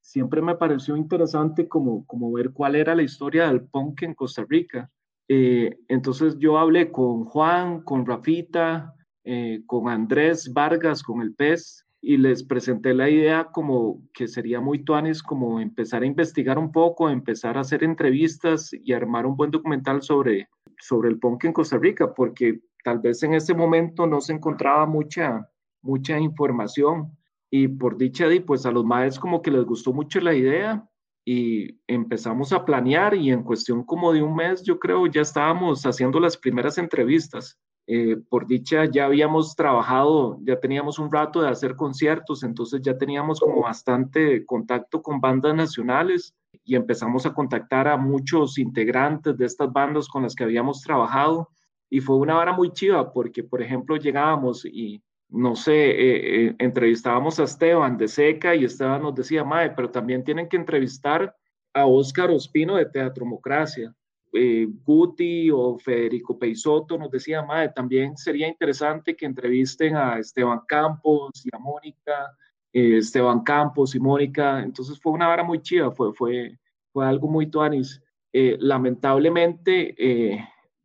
siempre me pareció interesante como, como ver cuál era la historia del punk en Costa Rica. Eh, entonces yo hablé con Juan, con Rafita, eh, con Andrés Vargas, con el PES, y les presenté la idea como que sería muy tuanis como empezar a investigar un poco, empezar a hacer entrevistas y armar un buen documental sobre, sobre el punk en Costa Rica, porque tal vez en ese momento no se encontraba mucha, mucha información. y por dicha, pues a los maestros como que les gustó mucho la idea y empezamos a planear y en cuestión como de un mes, yo creo, ya estábamos haciendo las primeras entrevistas. Eh, por dicha, ya habíamos trabajado, ya teníamos un rato de hacer conciertos, entonces ya teníamos como bastante contacto con bandas nacionales y empezamos a contactar a muchos integrantes de estas bandas con las que habíamos trabajado y fue una vara muy chiva porque, por ejemplo, llegábamos y no sé, eh, eh, entrevistábamos a Esteban de Seca y Esteban nos decía, Mae, pero también tienen que entrevistar a Óscar Ospino de Teatromocracia. Eh, Guti o Federico Peisoto nos decía, Mae, también sería interesante que entrevisten a Esteban Campos y a Mónica, Esteban Campos y Mónica. Entonces fue una vara muy chiva, fue, fue, fue algo muy tuanis. lamentablemente,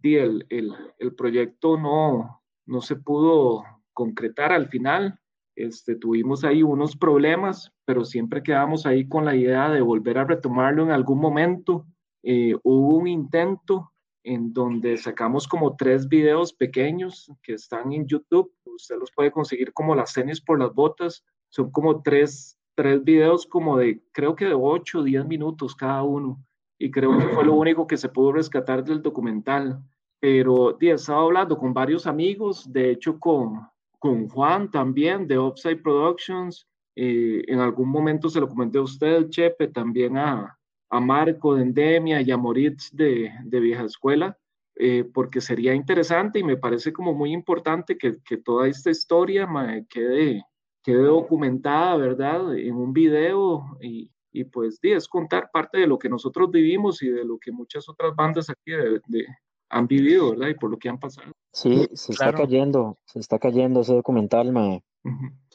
el, el, el proyecto no, no se pudo concretar al final. Este, tuvimos ahí unos problemas, pero siempre quedamos ahí con la idea de volver a retomarlo en algún momento. Eh, hubo un intento en donde sacamos como tres videos pequeños que están en YouTube. Usted los puede conseguir como las tenis por las botas. Son como tres, tres videos como de, creo que de 8 o 10 minutos cada uno. Y creo que fue lo único que se pudo rescatar del documental. Pero he estado hablando con varios amigos, de hecho con, con Juan también de Upside Productions. Eh, en algún momento se lo comenté a usted, Chepe, también a, a Marco de Endemia y a Moritz de, de Vieja Escuela, eh, porque sería interesante y me parece como muy importante que, que toda esta historia quede, quede documentada, ¿verdad? En un video y, y pues es contar parte de lo que nosotros vivimos y de lo que muchas otras bandas aquí de, han vivido, ¿verdad? Y por lo que han pasado. Sí, se está cayendo, se está cayendo ese documental, mae.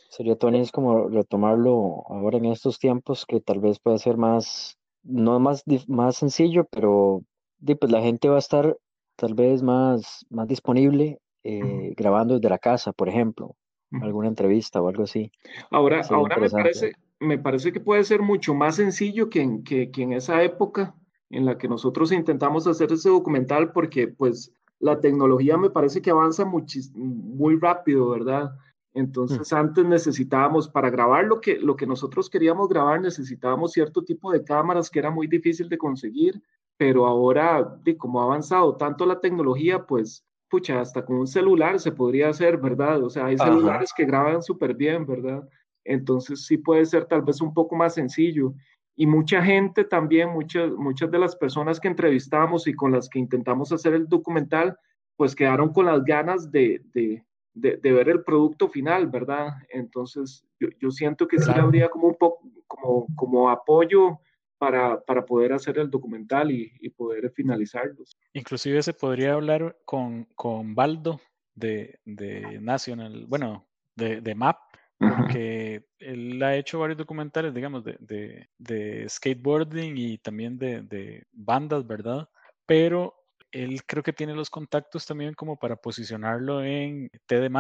Sería Tony es como retomarlo ahora en estos tiempos que tal vez pueda ser más, no más, más sencillo, pero pues la gente va a estar tal vez más, más disponible eh, grabando desde la casa, por ejemplo, alguna entrevista o algo así. Ahora, ahora me parece, me parece que puede ser mucho más sencillo que que, que en esa época en la que nosotros intentamos hacer ese documental porque pues la tecnología me parece que avanza muy rápido, ¿verdad? Entonces mm. antes necesitábamos, para grabar lo que, lo que nosotros queríamos grabar, necesitábamos cierto tipo de cámaras que era muy difícil de conseguir, pero ahora, de como ha avanzado tanto la tecnología, pues, pucha, hasta con un celular se podría hacer, ¿verdad? O sea, hay celulares que graban súper bien, ¿verdad? Entonces sí puede ser tal vez un poco más sencillo. Y mucha gente también, muchas, muchas de las personas que entrevistamos y con las que intentamos hacer el documental, pues quedaron con las ganas de, de, de, ver el producto final, ¿verdad? Entonces, yo, yo siento que sí habría como un poco, como, como apoyo para, para, poder hacer el documental y, y, poder finalizarlo. Inclusive se podría hablar con, con Baldo de, de National, bueno, de, de MAP, porque él ha hecho varios documentales, digamos, de, de, skateboarding y también de, de, bandas, ¿verdad? Pero él creo que tiene los contactos también como para posicionarlo en TD+.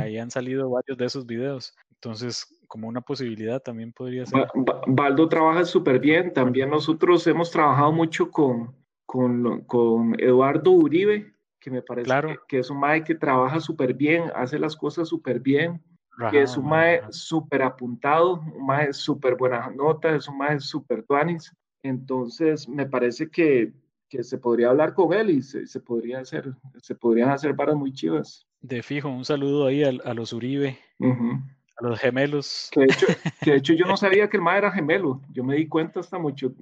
Ahí han salido varios de esos videos. Entonces, como una posibilidad también podría ser. Baldo trabaja súper bien. También nosotros hemos trabajado mucho con, con, con Eduardo Uribe, que me parece que, que, es un mae que trabaja súper bien, hace las cosas súper bien que es un mae súper apuntado, un mae súper buena nota, es un mae súper tuanis. Entonces, me parece que, que, se podría hablar con él y se, se, podría hacer, se podrían hacer varas muy chivas. De fijo, un saludo ahí a, a los Uribe, a los gemelos. Que de, hecho, que de, hecho, yo no sabía que el mae era gemelo. Yo me di cuenta hasta mucho,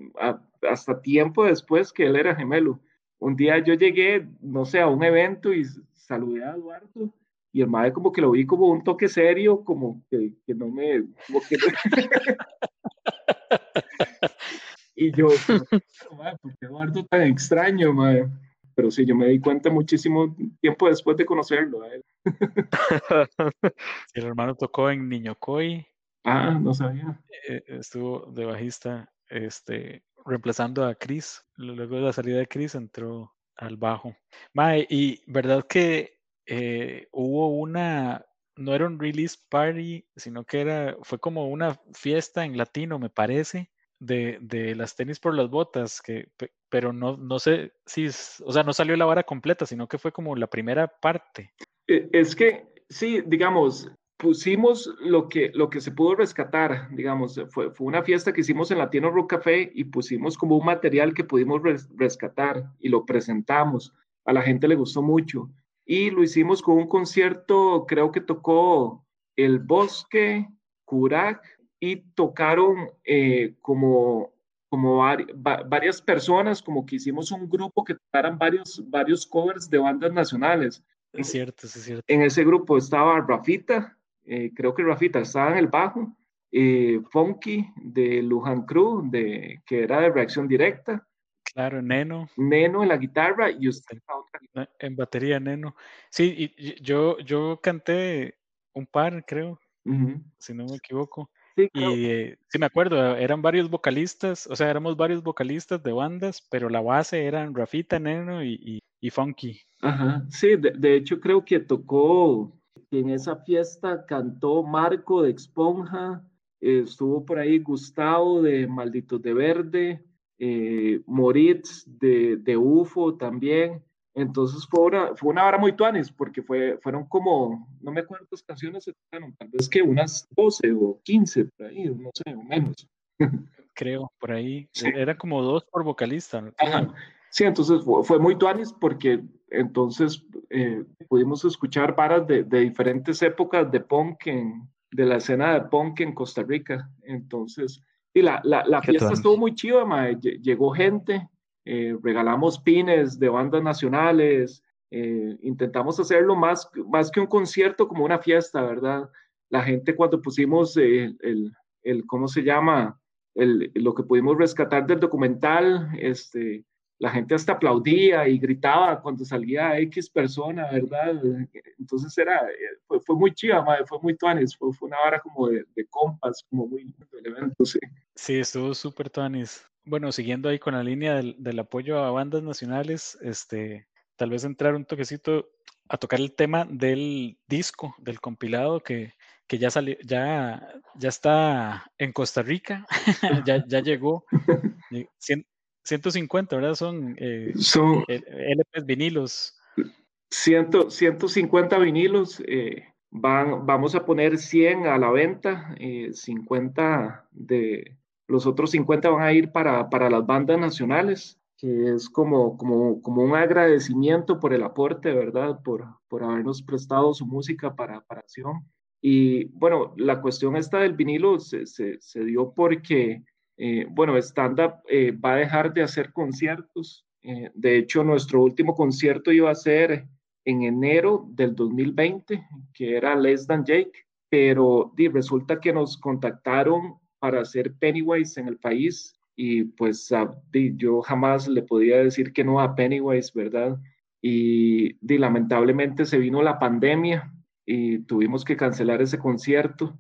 hasta tiempo después que él era gemelo. Un día yo llegué, no sé, a un evento y saludé a Eduardo y el madre como que lo vi como un toque serio, como que, que no me... y yo, ¿por qué Eduardo tan extraño, madre? Pero sí, yo me di cuenta muchísimo tiempo después de conocerlo a él. el hermano tocó en Niño Coy. Ah, no sabía. Eh, estuvo de bajista, este, reemplazando a Chris. Luego de la salida de Chris entró al bajo. Mae, y verdad que eh, hubo una, no era un release party, sino que era, fue como una fiesta en latino, me parece, de, de las tenis por las botas, que, pero no, no sé si, o sea, no salió la vara completa, sino que fue como la primera parte. E, es que, sí, digamos, pusimos lo que, lo que se pudo rescatar, digamos, fue, fue una fiesta que hicimos en Latino Rock Café y pusimos como un material que pudimos rescatar y lo presentamos. A la gente le gustó mucho. Y lo hicimos con un concierto, creo que tocó El Bosque, Curac, y tocaron eh, como, como varias personas, como que hicimos un grupo que tocaran varios, varios covers de bandas nacionales. Es cierto, es cierto. En ese grupo estaba Rafita, eh, creo que Rafita estaba en el bajo, eh, Funky de Lujan Cruz, de, que era de reacción directa. Claro, Neno. Neno en la guitarra y usted en, en batería, Neno. Sí, y yo, yo canté un par, creo, si no me equivoco. Sí, y eh, sí me acuerdo, eran varios vocalistas, o sea, éramos varios vocalistas de bandas, pero la base eran Rafita, Neno y, y, Funky. Ajá, sí, de, de, hecho creo que tocó en esa fiesta cantó Marco de Exponja, estuvo por ahí Gustavo de Malditos de Verde, eh, Moritz de, de, UFO también. Entonces fue una, fue una hora muy tuanes, porque fue, fueron como, no me acuerdo cuántas canciones se tocaron, tal vez que unas 12 o 15, por ahí, no sé, o menos. Creo, por ahí. Era como dos por vocalista. Sí, entonces fue, fue muy tuanes porque entonces eh, pudimos escuchar varas de, de, diferentes épocas de punk, en, de la escena de punk en Costa Rica. Entonces, y la, la, la fiesta estuvo muy chiva, llegó gente, eh, regalamos pines de bandas nacionales, eh, intentamos hacerlo más, más que un concierto, como una fiesta, ¿verdad? La gente cuando pusimos el, el, el ¿cómo se llama? El, lo que pudimos rescatar del documental, este, la gente hasta aplaudía y gritaba cuando salía X persona, ¿verdad? Entonces era, fue, fue muy chiva, fue muy tuanis, fue, fue, una hora como de, de compas, como muy sí. Sí, estuvo súper tuanis. Bueno, siguiendo ahí con la línea del, del, apoyo a bandas nacionales, este, tal vez entrar un toquecito a tocar el tema del disco, del compilado que, que ya salió, ya, ya está en Costa Rica, ya, ya llegó. 150, ¿verdad? Son, eh, Son LPs vinilos. 100, 150 vinilos. Eh, van, vamos a poner 100 a la venta, 50 eh, de los otros 50 van a ir para, para las bandas nacionales, que es como, como, como un agradecimiento por el aporte, ¿verdad? Por, por habernos prestado su música para, para acción. Y bueno, la cuestión esta del vinilo se, se, se dio porque eh, bueno, stand-up eh, va a dejar de hacer conciertos. Eh, de hecho, nuestro último concierto iba a ser en enero del 2020, que era Less Than Jake, pero resulta que nos contactaron para hacer Pennywise en el país y pues yo jamás le podía decir que no a Pennywise, ¿verdad? Y lamentablemente se vino la pandemia y tuvimos que cancelar ese concierto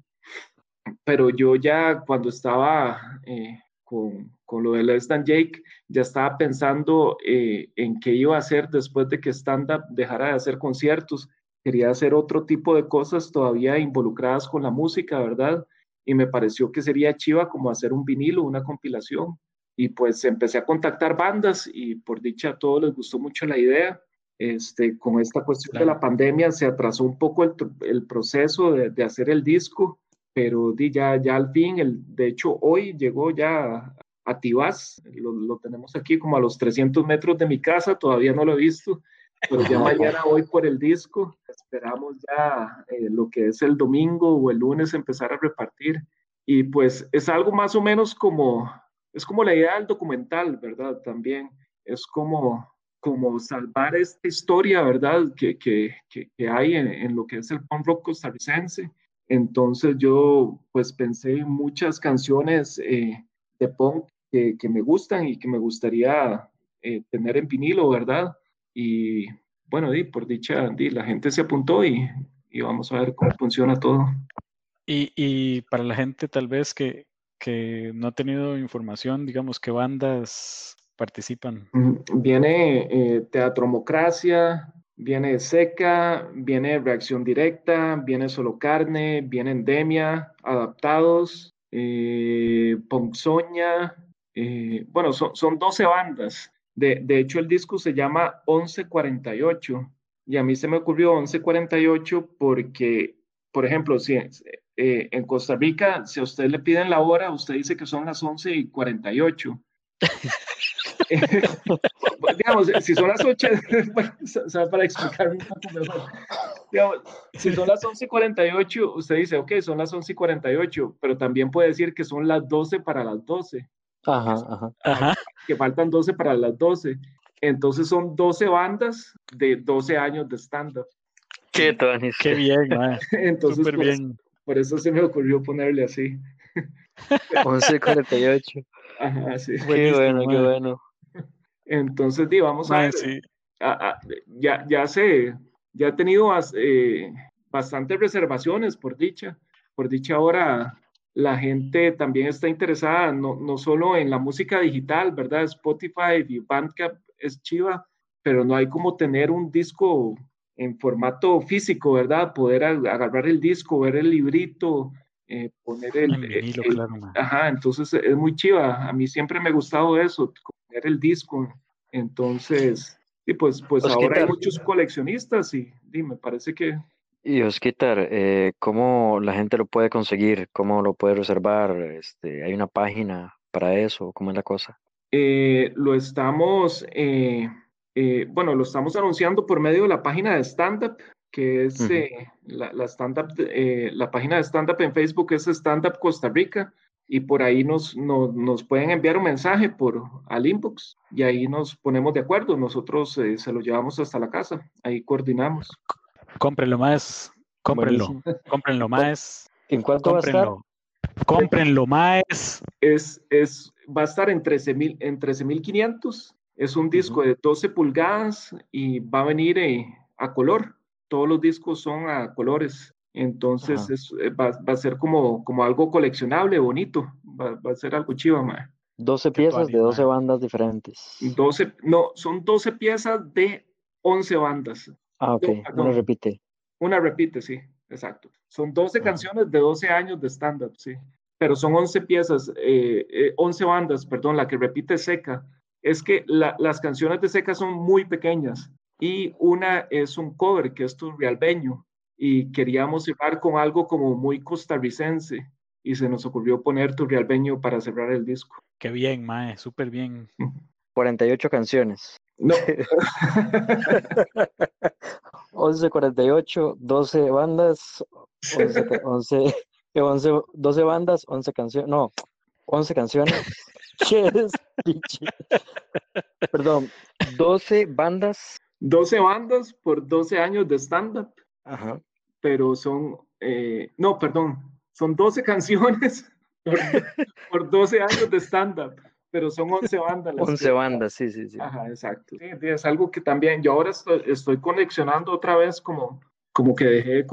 pero yo ya cuando estaba eh, con, con, lo de Less Than Jake, ya estaba pensando eh, en qué iba a hacer después de que Stand Up dejara de hacer conciertos. Quería hacer otro tipo de cosas todavía involucradas con la música, ¿verdad? Y me pareció que sería chiva como hacer un vinilo, una compilación. Y pues empecé a contactar bandas y por dicha a todos les gustó mucho la idea. Este, con esta cuestión de la pandemia se atrasó un poco el, el proceso de, de hacer el disco pero di, ya, ya al fin, el, de hecho hoy llegó ya a Tibás, lo, lo, tenemos aquí como a los 300 metros de mi casa, todavía no lo he visto, pero ya mañana voy por el disco, esperamos ya eh, lo que es el domingo o el lunes empezar a repartir y pues es algo más o menos como, es como la idea del documental, ¿verdad? También es como, como salvar esta historia, ¿verdad? Que, que, que, hay en, en, lo que es el punk rock costarricense entonces yo pues pensé en muchas canciones eh, de punk que, que, me gustan y que me gustaría eh, tener en vinilo, ¿verdad? Y bueno, di, por dicha, di, la gente se apuntó y, y, vamos a ver cómo funciona todo. Y, y para la gente tal vez que, que, no ha tenido información, digamos, ¿qué bandas participan? Mm, viene eh, Teatromocracia, Viene seca, viene reacción directa, viene solo carne, viene endemia, adaptados, eh, Ponzoña. Eh, bueno, son, son 12 bandas. De, de, hecho, el disco se llama 1148 y a mí se me ocurrió 1148 porque por ejemplo, si eh, en Costa Rica, si a usted le piden la hora, usted dice que son las 11 y 48. digamos, si son las 8, para explicar un poco mejor, digamos, si son las 11 y 48, usted dice, ok, son las 11 y 48, pero también puede decir que son las 12 para las 12. Ajá, ajá. ajá. Que faltan 12 para las 12. Entonces son 12 bandas de 12 años de stand-up. Qué, Qué bien, Entonces, Súper bien. Por eso se me ocurrió ponerle así. 11.48. Ajá, sí. Qué bueno, qué bueno. Entonces, di, vamos a ver. ya, ya sé, ya he tenido eh, bastantes reservaciones, por dicha. Por dicha ahora la gente también está interesada no, no solo en la música digital, ¿verdad? Spotify y Bandcamp es chiva, pero no hay como tener un disco en formato físico, ¿verdad? Poder agarrar el disco, ver el librito, eh, poner el... ajá, entonces es muy chiva. A mí siempre me ha gustado eso, el disco. Entonces, y pues, pues ahora hay muchos coleccionistas y, me parece que... Y Osquitar, eh, ¿cómo la gente lo puede conseguir? ¿Cómo lo puede reservar? Este, ¿Hay una página para eso? ¿Cómo es la cosa? Eh, lo estamos... Eh, bueno, lo estamos anunciando por medio de la página de Stand que es eh, la, la, eh, la página de Stand en Facebook es Stand Up Costa Rica, y por ahí nos, nos, pueden enviar un mensaje por al inbox, y ahí nos ponemos de acuerdo. Nosotros se lo llevamos hasta la casa, ahí coordinamos. Cómprenlo más, cómprenlo, cómprenlo más. ¿En cuánto va a estar? Cómprenlo más. Es, es, va a estar en 13.000 en 13.500 es un disco de 12 pulgadas y va a venir eh, a color. Todos los discos son a colores. Entonces eh, va, a ser como, como algo coleccionable, bonito. Va, a ser algo chiva, ma. 12 piezas de 12 bandas diferentes. 12, no, son 12 piezas de 11 bandas. Ah, ok. una repite. Una repite, sí, exacto. Son 12 canciones de 12 años de stand-up, sí. Pero son 11 piezas, eh, 11 bandas, perdón, la que repite seca es que las canciones de Seca son muy pequeñas y una es un cover que es Turrialbeño y queríamos cerrar con algo como muy costarricense y se nos ocurrió poner Turrialbeño para cerrar el disco. Qué bien, Mae, súper bien. 48 canciones. No. 11, 48, 12 bandas, 11, 11, 11, 12 bandas, 11 canciones, no, 11 canciones. Perdón, 12 bandas. 12 bandas por 12 años de stand-up. Ajá. Pero son, eh, no, perdón, son 12 canciones por, 12 años de stand-up pero son 11 bandas. 11 bandas, sí, sí, sí. Ajá, exacto. Sí, es algo que también, yo ahora estoy, coleccionando otra vez como, como que dejé de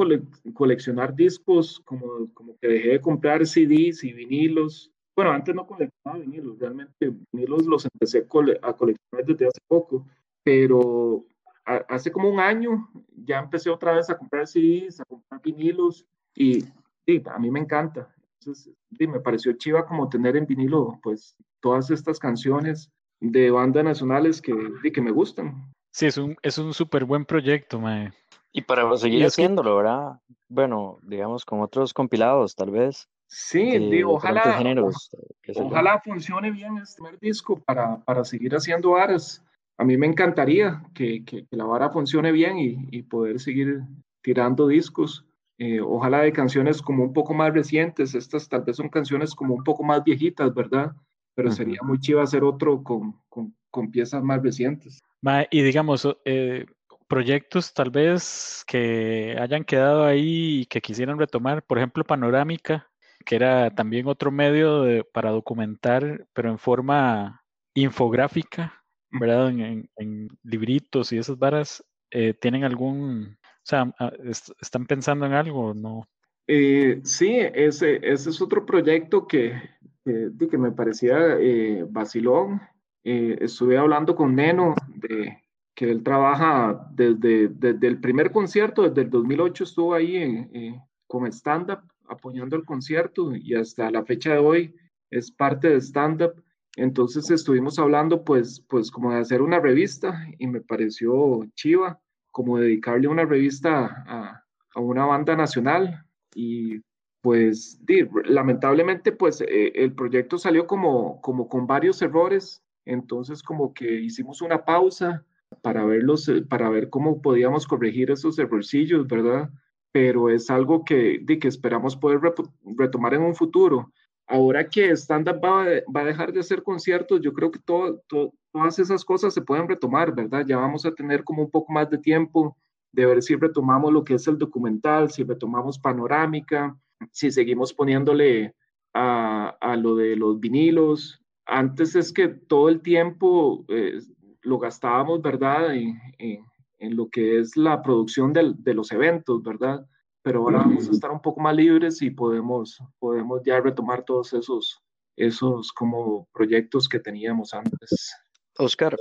coleccionar discos, como, como que dejé de comprar CDs y vinilos, bueno, antes no coleccionaba vinilos, realmente vinilos los empecé a coleccionar desde hace poco, pero hace como un año ya empecé otra vez a comprar CDs, a comprar vinilos y, sí, a mí me encanta. Entonces, sí, me pareció chiva como tener en vinilo pues todas estas canciones de bandas nacionales que, que me gustan. Sí, es un es un súper buen proyecto, mae. Y para seguir haciéndolo, ¿verdad? Bueno, digamos con otros compilados, tal vez. Sí, digo, ojalá, ojalá funcione bien este primer disco para, para seguir haciendo aras. A mí me encantaría que, que, la vara funcione bien y, y poder seguir tirando discos. Eh, ojalá de canciones como un poco más recientes, estas tal vez son canciones como un poco más viejitas, ¿verdad? Pero sería muy chido hacer otro con, con, con piezas más recientes. y digamos, eh, proyectos tal vez que hayan quedado ahí y que quisieran retomar, por ejemplo, Panorámica, que era también otro medio para documentar, pero en forma infográfica, ¿verdad? En, libritos y esas varas, eh, ¿tienen algún, o sea, ah, están pensando en algo o no? Eh, sí, ese, ese es otro proyecto que, que me parecía eh, vacilón. Eh, estuve hablando con Neno de que él trabaja desde, desde el primer concierto, desde el 2008 estuvo ahí con stand-up apoyando el concierto y hasta la fecha de hoy es parte de stand-up. Entonces estuvimos hablando pues, pues como de hacer una revista y me pareció chiva, como dedicarle una revista a, una banda nacional. y pues lamentablemente pues eh, el proyecto salió como, como con varios errores, entonces como que hicimos una pausa para verlos, eh, para ver cómo podíamos corregir esos errorcillos, ¿verdad? Pero es algo que, de, que esperamos poder retomar en un futuro. Ahora que Stand Up va, va, a dejar de hacer conciertos, yo creo que todo, todas esas cosas se pueden retomar, ¿verdad? Ya vamos a tener como un poco más de tiempo de ver si retomamos lo que es el documental, si retomamos panorámica, si seguimos poniéndole a, a lo de los vinilos. Antes es que todo el tiempo eh, lo gastábamos, ¿verdad? En, en, lo que es la producción del, de los eventos, ¿verdad? Pero ahora vamos a estar un poco más libres y podemos, podemos ya retomar todos esos, esos como proyectos que teníamos antes. Oscar,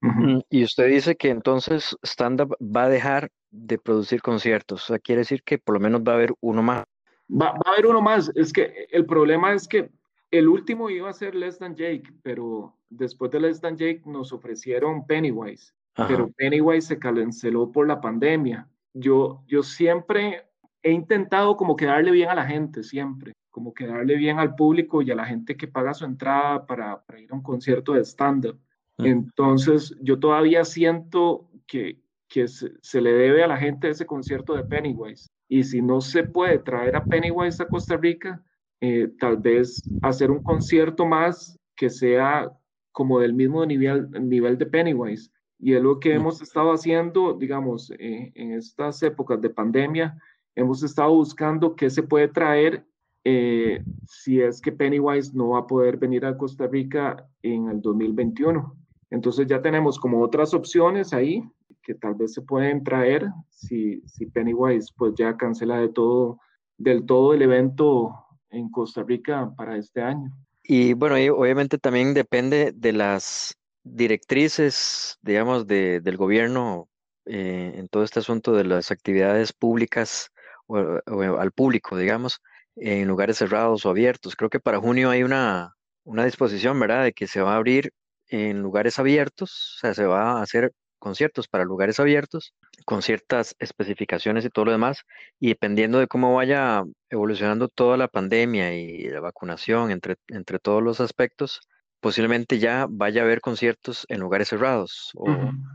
mm, y usted dice que entonces Stand Up va a dejar de producir conciertos, o sea, quiere decir que por lo menos va a haber uno más. Va, a haber uno más. Es que el problema es que el último iba a ser Less Than Jake, pero después de Less Than Jake nos ofrecieron Pennywise, pero Pennywise se canceló por la pandemia. Yo, yo siempre he intentado como quedarle bien a la gente, siempre, como quedarle bien al público y a la gente que paga su entrada para, ir a un concierto de stand-up. Entonces, yo todavía siento que, que se, se, le debe a la gente ese concierto de Pennywise. Y si no se puede traer a Pennywise a Costa Rica, eh, tal vez hacer un concierto más que sea como del mismo nivel, nivel de Pennywise. Y es lo que hemos estado haciendo, digamos, eh, en estas épocas de pandemia, hemos estado buscando qué se puede traer eh, si es que Pennywise no va a poder venir a Costa Rica en el 2021. Entonces ya tenemos como otras opciones ahí que tal vez se pueden traer si, si Pennywise pues ya cancela de todo, del todo el evento en Costa Rica para este año. Y bueno, y obviamente también depende de las directrices, digamos, de, del gobierno eh, en todo este asunto de las actividades públicas o, al público, digamos, en lugares cerrados o abiertos. Creo que para junio hay una, una disposición, ¿verdad?, de que se va a abrir en lugares abiertos, o sea, se va a hacer conciertos para lugares abiertos con ciertas especificaciones y todo lo demás, y dependiendo de cómo vaya evolucionando toda la pandemia y la vacunación entre, entre todos los aspectos, posiblemente ya vaya a haber conciertos en lugares cerrados. O,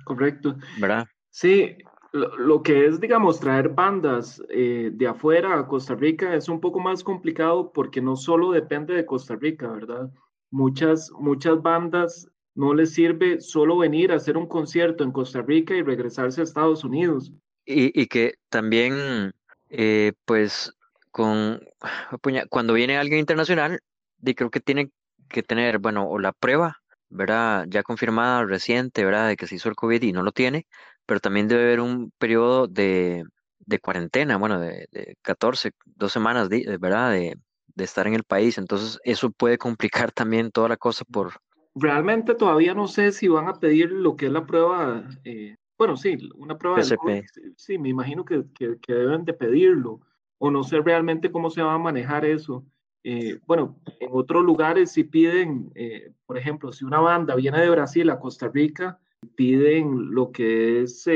correcto. ¿Verdad? Sí, lo, que es, digamos, traer bandas eh, de afuera a Costa Rica es un poco más complicado porque no solo depende de Costa Rica, ¿verdad? Muchas, muchas bandas no les sirve solo venir a hacer un concierto en Costa Rica y regresarse a Estados Unidos. Y, que también, eh, pues, con cuando viene alguien internacional, creo que tiene que tener, bueno, o la prueba, ¿verdad? Ya confirmada, reciente, ¿verdad? De que se hizo el COVID y no lo tiene, pero también debe haber un periodo de, cuarentena, bueno, de, de, 14, dos semanas, ¿verdad? De, de estar en el país. Entonces, eso puede complicar también toda la cosa por, realmente todavía no sé si van a pedir lo que es la prueba, eh, bueno, sí, una prueba de sí, me imagino que, que, deben de pedirlo, o no sé realmente cómo se va a manejar eso. Eh, bueno, en otros lugares sí piden, eh, por ejemplo, si una banda viene de Brasil a Costa Rica, piden lo que es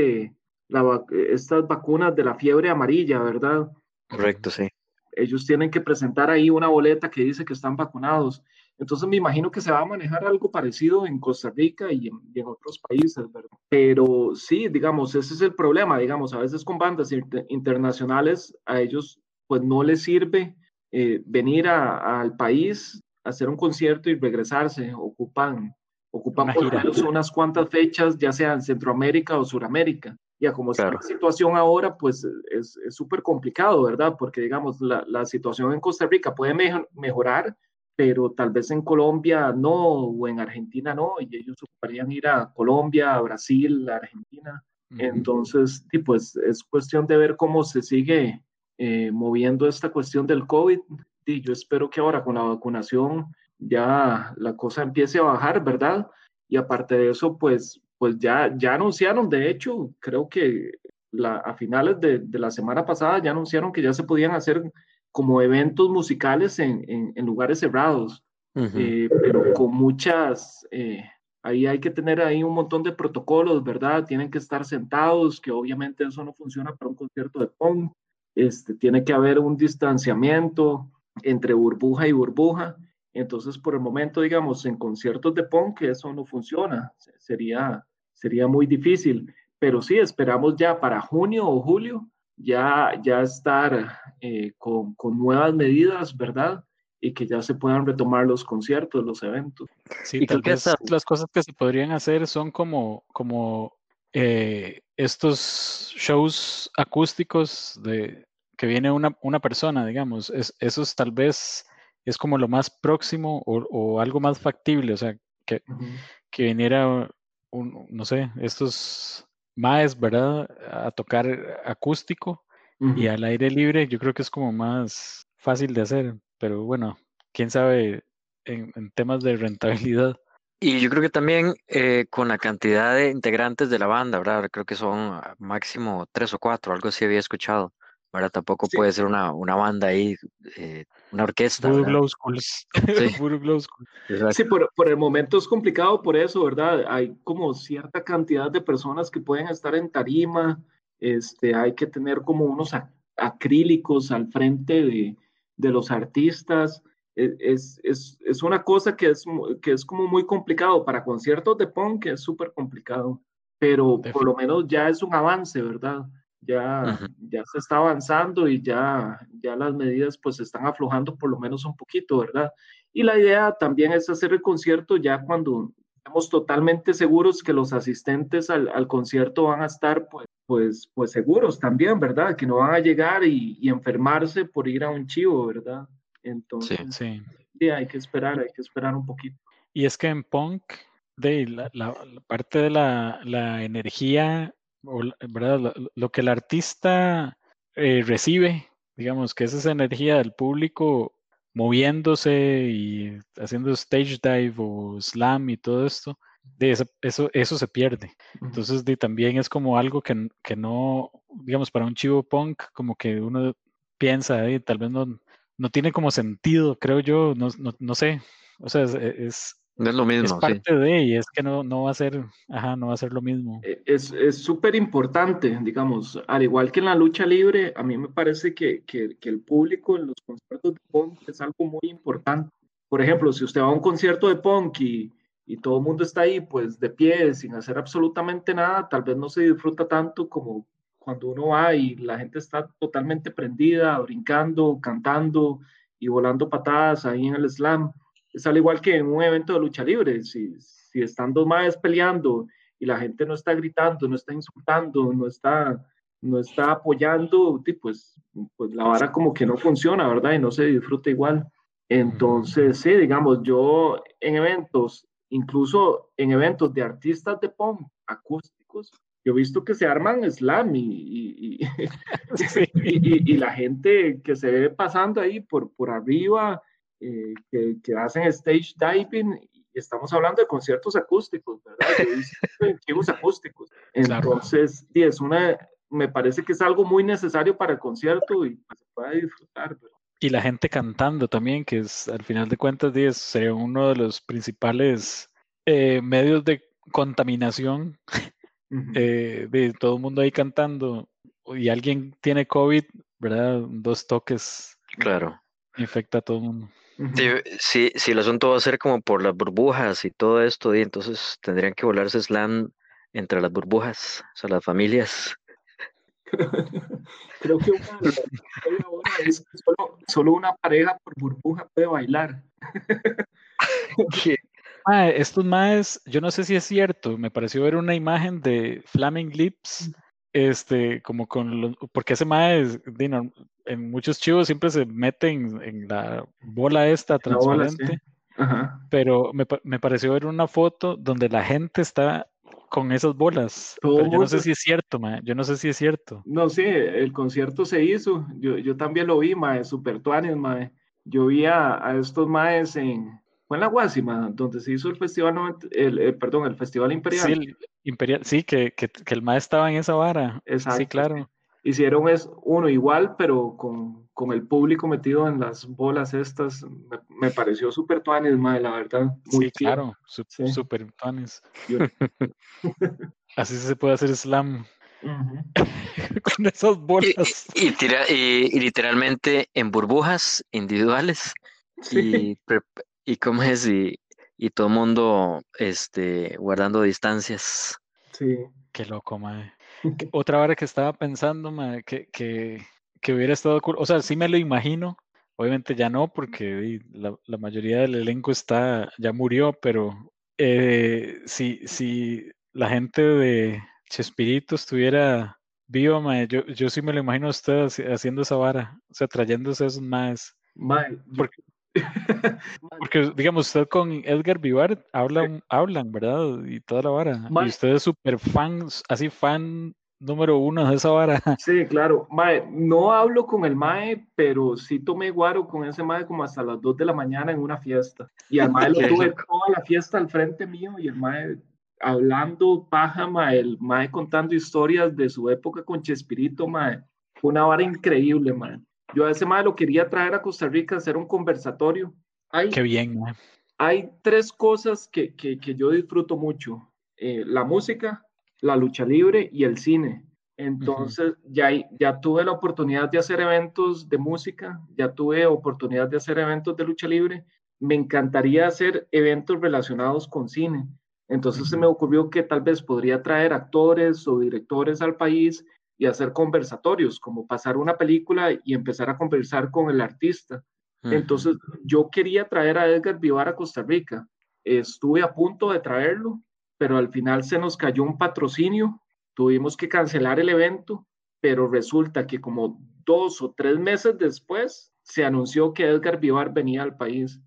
la, estas vacunas de la fiebre amarilla, ¿verdad? Correcto, sí. Ellos tienen que presentar ahí una boleta que dice que están vacunados. Entonces me imagino que se va a manejar algo parecido en Costa Rica y en, otros países, ¿verdad? Pero sí, digamos, ese es el problema, digamos, a veces con bandas internacionales a ellos pues no les sirve eh, venir al país, hacer un concierto y regresarse, ocupan, ocupan por lo menos unas cuantas fechas, ya sea en Centroamérica o Suramérica. Ya como está la situación ahora, pues es súper complicado, ¿verdad? Porque digamos, la, la, situación en Costa Rica puede mejorar, pero tal vez en Colombia no, o en Argentina no, y ellos ocuparían ir a Colombia, a Brasil, a Argentina. Entonces, pues es cuestión de ver cómo se sigue eh, moviendo esta cuestión del COVID. Y yo espero que ahora con la vacunación ya la cosa empiece a bajar, ¿verdad? Y aparte de eso, pues, pues ya, ya anunciaron, de hecho, creo que la, a finales de, de la semana pasada ya anunciaron que ya se podían hacer como eventos musicales en, en, lugares cerrados, eh, pero con muchas, eh, ahí hay que tener ahí un montón de protocolos, ¿verdad? Tienen que estar sentados, que obviamente eso no funciona para un concierto de punk, este, tiene que haber un distanciamiento entre burbuja y burbuja. Entonces, por el momento, digamos, en conciertos de punk eso no funciona, sería, sería muy difícil, pero sí, esperamos ya para junio o julio ya, ya estar eh, con, con nuevas medidas, ¿verdad? y que ya se puedan retomar los conciertos, los eventos. Sí, tal vez las cosas que se podrían hacer son como, como eh, estos shows acústicos de que viene una, una persona, digamos, es, esos tal vez es como lo más próximo o, o algo más factible, o sea, que, que viniera un, no sé, estos maes, ¿verdad? A tocar acústico y al aire libre, yo creo que es como más fácil de hacer pero bueno, quién sabe en, temas de rentabilidad. Y yo creo que también eh, con la cantidad de integrantes de la banda, ¿verdad? Creo que son máximo tres o cuatro, algo así había escuchado. ¿verdad? Tampoco puede ser una, una banda ahí, eh, una orquesta. Glow Schools. Sí, sí por, por, el momento es complicado por eso, ¿verdad? Hay como cierta cantidad de personas que pueden estar en tarima, este, hay que tener como unos acrílicos al frente de, de los artistas. E, es, es, es, una cosa que es, que es como muy complicado para conciertos de punk, que es súper complicado, pero por lo menos ya es un avance, ¿verdad? Ya, ya se está avanzando y ya, ya las medidas pues están aflojando por lo menos un poquito, ¿verdad? Y la idea también es hacer el concierto ya cuando estamos totalmente seguros que los asistentes al, al concierto van a estar pues pues, pues seguros también, ¿verdad? Que no van a llegar y, enfermarse por ir a un chivo, ¿verdad? Entonces, sí, sí. hay que esperar, hay que esperar un poquito. Y es que en punk, de la, parte de la, la energía, ¿verdad? Lo, que el artista eh, recibe, digamos, que es esa energía del público moviéndose y haciendo stage dive o slam y todo esto, de eso, eso, eso se pierde. Entonces, de, también es como algo que, que, no, digamos, para un chivo punk, como que uno piensa, eh, tal vez no, no tiene como sentido, creo yo, no, no, no sé. O sea, es, no es lo mismo. Es parte de, y es que no, no va a ser, ajá, no va a ser lo mismo. E, es súper importante, digamos, al igual que en la lucha libre, a mí me parece que, que, que, el público en los conciertos de punk es algo muy importante. Por ejemplo, si usted va a un concierto de punk y, y todo el mundo está ahí pues de pie sin hacer absolutamente nada, tal vez no se disfruta tanto como cuando uno va y la gente está totalmente prendida, brincando, cantando y volando patadas ahí en el slam. Es al igual que en un evento de lucha libre, si, si están dos madres peleando y la gente no está gritando, no está insultando, no está, no está apoyando, pues, pues la vara como que no funciona, ¿verdad? Y no se disfruta igual. Entonces, sí, digamos, yo en eventos incluso en eventos de artistas de punk acústicos, yo he visto que se arman slam y, y, la gente que se ve pasando ahí por, por arriba, eh, que, que, hacen stage diving, y estamos hablando de conciertos acústicos, ¿verdad? Equipos acústicos. Entonces, sí, es una, me parece que es algo muy necesario para el concierto y se pueda disfrutar. Y la gente cantando también, que es al final de cuentas es, sería uno de los principales eh, medios de contaminación, eh, de todo el mundo ahí cantando y alguien tiene COVID, ¿verdad? Dos toques. Claro. Infecta a todo el mundo. Sí, si, el asunto va a ser como por las burbujas y todo esto, y entonces tendrían que volarse slam entre las burbujas, o sea, las familias. Creo que una, es solo, una pareja por burbuja puede bailar. estos maes, yo no sé si es cierto, me pareció ver una imagen de Flaming Lips, este, como con porque ese mae, en muchos chivos siempre se meten en la bola esta transparente, pero me, me pareció ver una foto donde la gente está con esas bolas. yo no sé si es cierto, ma. Yo no sé si es cierto. No sé, el concierto se hizo. Yo, yo también lo vi, ma, super tuanes, ma. Yo vi a, a, estos maes en. Fue en la Guasima, donde se hizo el festival, el, perdón, el festival imperial. Sí, el imperial, sí que, que, que el mae estaba en esa vara. Exacto. Sí, claro hicieron es uno igual, pero con, con, el público metido en las bolas estas, me, pareció súper tuanes, la verdad. Muy sí, claro, súper tuanes. Así se puede hacer slam. con esas bolas. Y, y, literalmente en burbujas individuales. Y, y cómo es, y, y todo el mundo este, guardando distancias. Sí. Qué loco, madre. Otra hora que estaba pensando, madre, que, que, que hubiera estado cool. O sea, sí me lo imagino. Obviamente ya no, porque la, la mayoría del elenco está, ya murió, pero eh, si, si la gente de Chespirito estuviera viva, yo, yo sí me lo imagino a usted haciendo esa vara, o sea, trayéndose esos más. porque, porque, digamos, usted con Edgar Vivar hablan, hablan, ¿verdad? Y toda la vara. Y usted es súper fan, así fan número uno de esa vara. Sí, claro. Mae, no hablo con el Mae, pero sí tomé guaro con ese Mae como hasta las 2 de la mañana en una fiesta. Y al Mae lo tuve toda la fiesta al frente mío y el Mae hablando paja, Mae, el Mae contando historias de su época con Chespirito, Mae. Fue una vara increíble, Mae. Yo a ese Mae lo quería traer a Costa Rica a hacer un conversatorio. Hay, Qué bien, Mae. Hay tres cosas que, que, que yo disfruto mucho. Eh, la música, la lucha libre y el cine. Entonces ya, ya tuve la oportunidad de hacer eventos de música, ya tuve oportunidad de hacer eventos de lucha libre. Me encantaría hacer eventos relacionados con cine. Entonces se me ocurrió que tal vez podría traer actores o directores al país y hacer conversatorios, como pasar una película y empezar a conversar con el artista. Entonces yo quería traer a Edgar Vivar a Costa Rica. Estuve a punto de traerlo, pero al final se nos cayó un patrocinio, tuvimos que cancelar el evento, pero resulta que como dos o tres meses después se anunció que Edgar Vivar venía al país.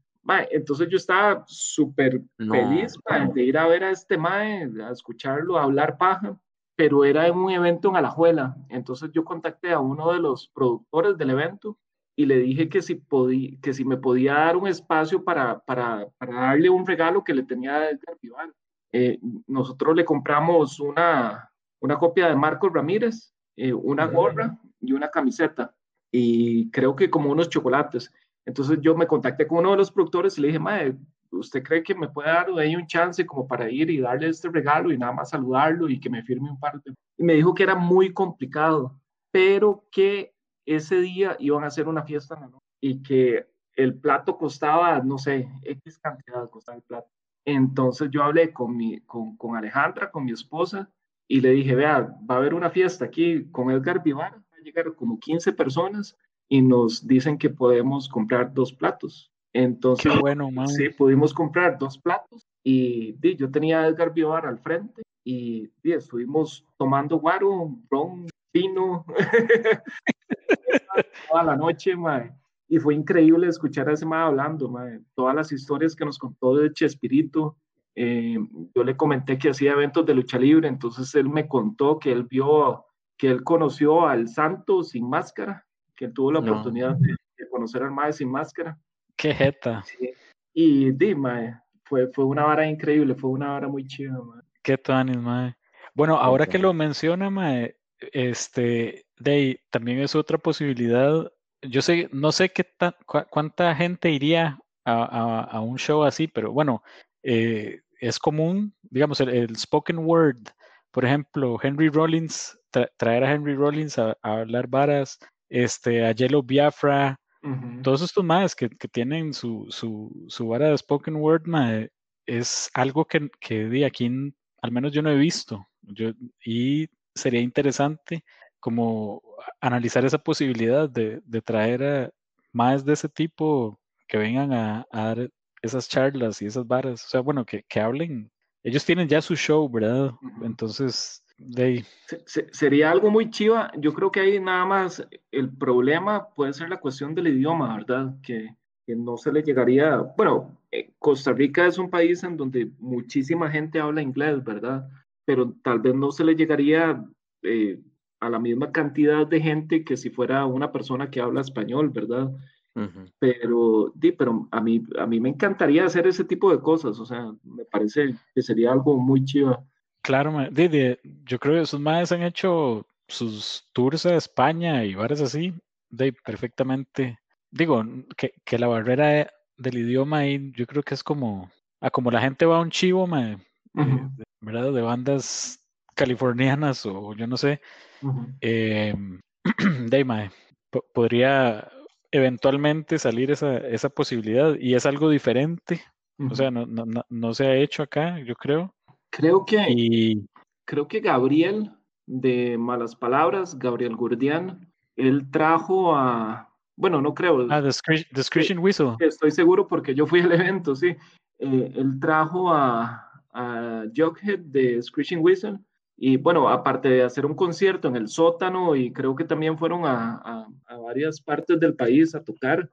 entonces yo estaba súper feliz de ir a ver a este Mae, a escucharlo, a hablar paja, pero era un evento en Alajuela. Entonces yo contacté a uno de los productores del evento y le dije que si, podía, que si me podía dar un espacio para, para, para darle un regalo que le tenía a Edgar Vivar. Eh, nosotros le compramos una, una copia de Marcos Ramírez, eh, una gorra y una camiseta, y creo que como unos chocolates. Entonces yo me contacté con uno de los productores y le dije, Mae, ¿usted cree que me puede dar ahí un chance como para ir y darle este regalo y nada más saludarlo y que me firme un par de... Y me dijo que era muy complicado, pero que ese día iban a hacer una fiesta y que el plato costaba, no sé, X cantidad costaba el plato. Entonces yo hablé con, mi, con, con, Alejandra, con mi esposa, y le dije, vea, va a haber una fiesta aquí con Edgar Vivar, va a llegar como 15 personas y nos dicen que podemos comprar dos platos. Entonces, bueno, sí, pudimos comprar dos platos y yo tenía a Edgar Vivar al frente y estuvimos tomando guaro, ron, vino, toda la noche, mae y fue increíble escuchar a ese mae hablando, todas las historias que nos contó de Chespirito. Eh, yo le comenté que hacía eventos de lucha libre, entonces él me contó que él vio, que él conoció al Santo sin máscara, que él tuvo la oportunidad de, conocer al mae sin máscara. Qué jeta. Y di, fue, fue una vara increíble, fue una vara muy chida, mae. Qué tanis, mae. Bueno, ahora que lo menciona, mae, este, de también es otra posibilidad yo sé, no sé qué cuánta gente iría a, un show así, pero bueno, eh, es común, digamos, el, spoken word, por ejemplo, Henry Rollins, traer a Henry Rollins a, hablar varas, este, a Yellow Biafra, todos estos más que, tienen su, su, vara de spoken word, es algo que, que de aquí, al menos yo no he visto, yo, y sería interesante como analizar esa posibilidad de, traer más de ese tipo que vengan a, dar esas charlas y esas barras, o sea, bueno, que, hablen. Ellos tienen ya su show, ¿verdad? Entonces, de Sería algo muy chiva. Yo creo que ahí nada más el problema puede ser la cuestión del idioma, ¿verdad? Que, no se le llegaría. Bueno, eh, Costa Rica es un país en donde muchísima gente habla inglés, ¿verdad? Pero tal vez no se le llegaría eh, a la misma cantidad de gente que si fuera una persona que habla español, ¿verdad? Pero, di, pero a mí, a mí me encantaría hacer ese tipo de cosas, o sea, me parece que sería algo muy chido. Claro, Didi, yo creo que esos madres han hecho sus tours a España y bares así, de perfectamente. Digo, que, que la barrera del idioma ahí, yo creo que es como, a como la gente va a un chivo, eh, ¿verdad? De bandas californianas o yo no sé, eh, podría eventualmente salir esa, esa posibilidad y es algo diferente. O sea, no, no, no, se ha hecho acá, yo creo. Creo que, y... creo que Gabriel de Malas Palabras, Gabriel Gurdian, él trajo a, bueno, no creo. Ah, The, Screeching Whistle. Estoy seguro porque yo fui al evento, sí. Eh, él trajo a, a Jughead de Screeching Whistle y bueno, aparte de hacer un concierto en el sótano y creo que también fueron a, a, varias partes del país a tocar,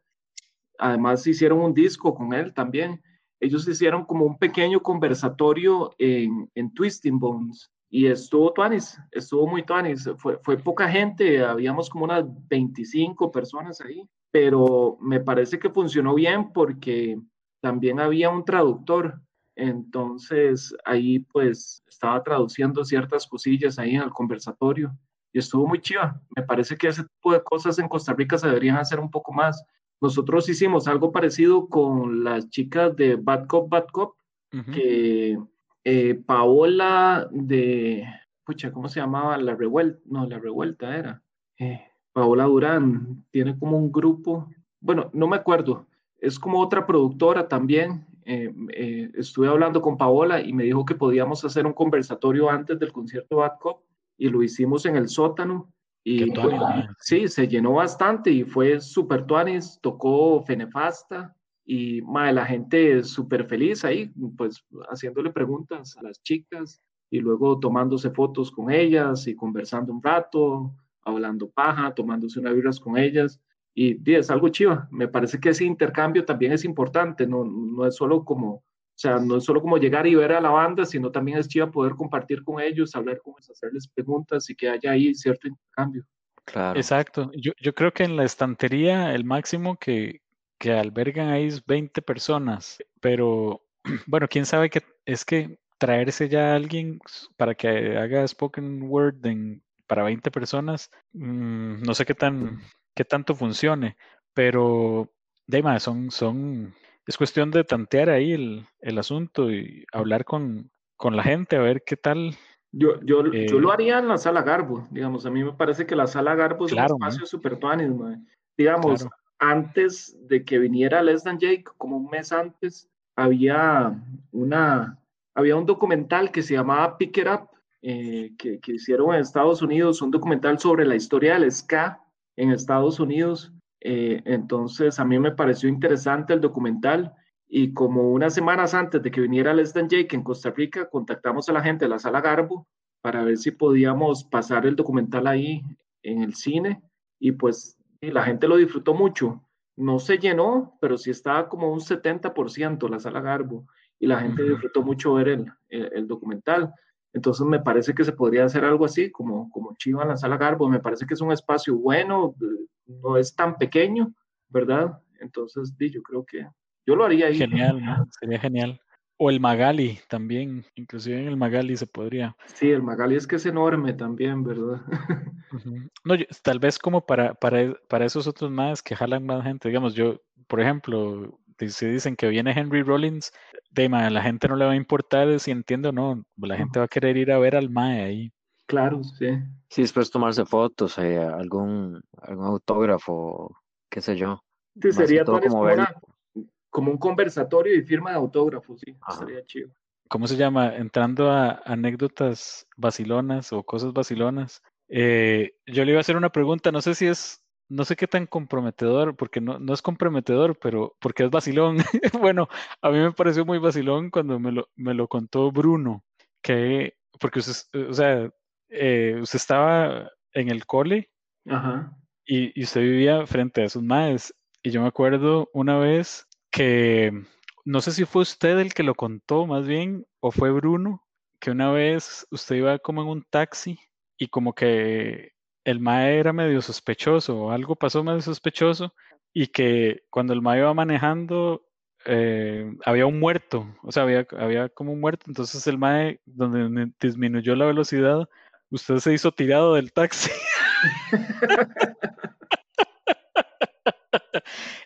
además hicieron un disco con él también. Ellos hicieron como un pequeño conversatorio en, en Twisting Bones y estuvo tuanis, estuvo muy tuanis. Fue, poca gente, habíamos como unas 25 personas ahí, pero me parece que funcionó bien porque también había un traductor entonces ahí pues estaba traduciendo ciertas cosillas ahí en el conversatorio y estuvo muy chiva. Me parece que ese tipo de cosas en Costa Rica se deberían hacer un poco más. Nosotros hicimos algo parecido con las chicas de Bad Cop, Bad Cop, que eh, Paola de, pucha, ¿cómo se llamaba? La Revuelta, no, La Revuelta era. Eh, Paola Durán tiene como un grupo, bueno, no me acuerdo, es como otra productora también eh, eh, estuve hablando con Paola y me dijo que podíamos hacer un conversatorio antes del concierto Bad Cop y lo hicimos en el sótano. Y sí, se llenó bastante y fue súper tuanis, tocó Fenefasta y madre, la gente súper feliz ahí, pues haciéndole preguntas a las chicas y luego tomándose fotos con ellas y conversando un rato, hablando paja, tomándose unas birras con ellas y, es algo chiva. Me parece que ese intercambio también es importante, no, no es solo como, sea, no es solo como llegar y ver a la banda, sino también es chiva poder compartir con ellos, hablar con ellos, hacerles preguntas y que haya ahí cierto intercambio. Claro. Exacto. Yo, yo creo que en la estantería el máximo que, que albergan ahí es 20 personas, pero bueno, quién sabe que es que traerse ya a alguien para que haga spoken word en, para 20 personas, mm, no sé qué tan, qué tanto funcione, pero de son, son, es cuestión de tantear ahí el, el asunto y hablar con, con, la gente, a ver qué tal. Yo, yo, yo lo eh haría en la sala Garbo, digamos, a mí me parece que la sala Garbo es un espacio súper tuanis, digamos, antes de que viniera Les Dan Jake, como un mes antes, había una, había un documental que se llamaba Pick It Up, eh, que, que, hicieron en Estados Unidos, un documental sobre la historia del ska en Estados Unidos. Eh, entonces, a mí me pareció interesante el documental y como unas semanas antes de que viniera Les Dan Jake en Costa Rica, contactamos a la gente de la Sala Garbo para ver si podíamos pasar el documental ahí en el cine y pues la gente lo disfrutó mucho. No se llenó, pero sí estaba como un 70% la Sala Garbo y la gente disfrutó mucho ver el, el documental. Entonces me parece que se podría hacer algo así, como, como Chiva en la sala Garbo. Me parece que es un espacio bueno, no es tan pequeño, ¿verdad? Entonces, yo creo que yo lo haría ahí. Genial, sería genial. O el Magali también, inclusive en el Magali se podría. Sí, el Magali es que es enorme también, ¿verdad? No, tal vez como para, para, para esos otros más que jalan más gente, digamos, yo, por ejemplo, si dicen que viene Henry Rollins, de la gente no le va a importar si entiende o no, la gente va a querer ir a ver al Mae ahí. Claro, sí. Sí, después tomarse fotos, eh, algún, algún autógrafo, qué sé yo. Sí, sería todo como, como, un conversatorio y firma de autógrafos, sí, sería chido. ¿Cómo se llama? Entrando a anécdotas vacilonas o cosas vacilonas. Eh, yo le iba a hacer una pregunta, no sé si es no sé qué tan comprometedor, porque no, no es comprometedor, pero porque es vacilón. bueno, a mí me pareció muy vacilón cuando me lo, me lo contó Bruno, que, porque usted, o sea, eh, usted estaba en el cole Y, y, usted vivía frente a sus madres. Y yo me acuerdo una vez que, no sé si fue usted el que lo contó más bien, o fue Bruno, que una vez usted iba como en un taxi y como que el mae era medio sospechoso o algo pasó medio sospechoso y que cuando el mae iba manejando eh, había un muerto, o sea, había, había como un muerto, entonces el mae, donde disminuyó la velocidad, usted se hizo tirado del taxi.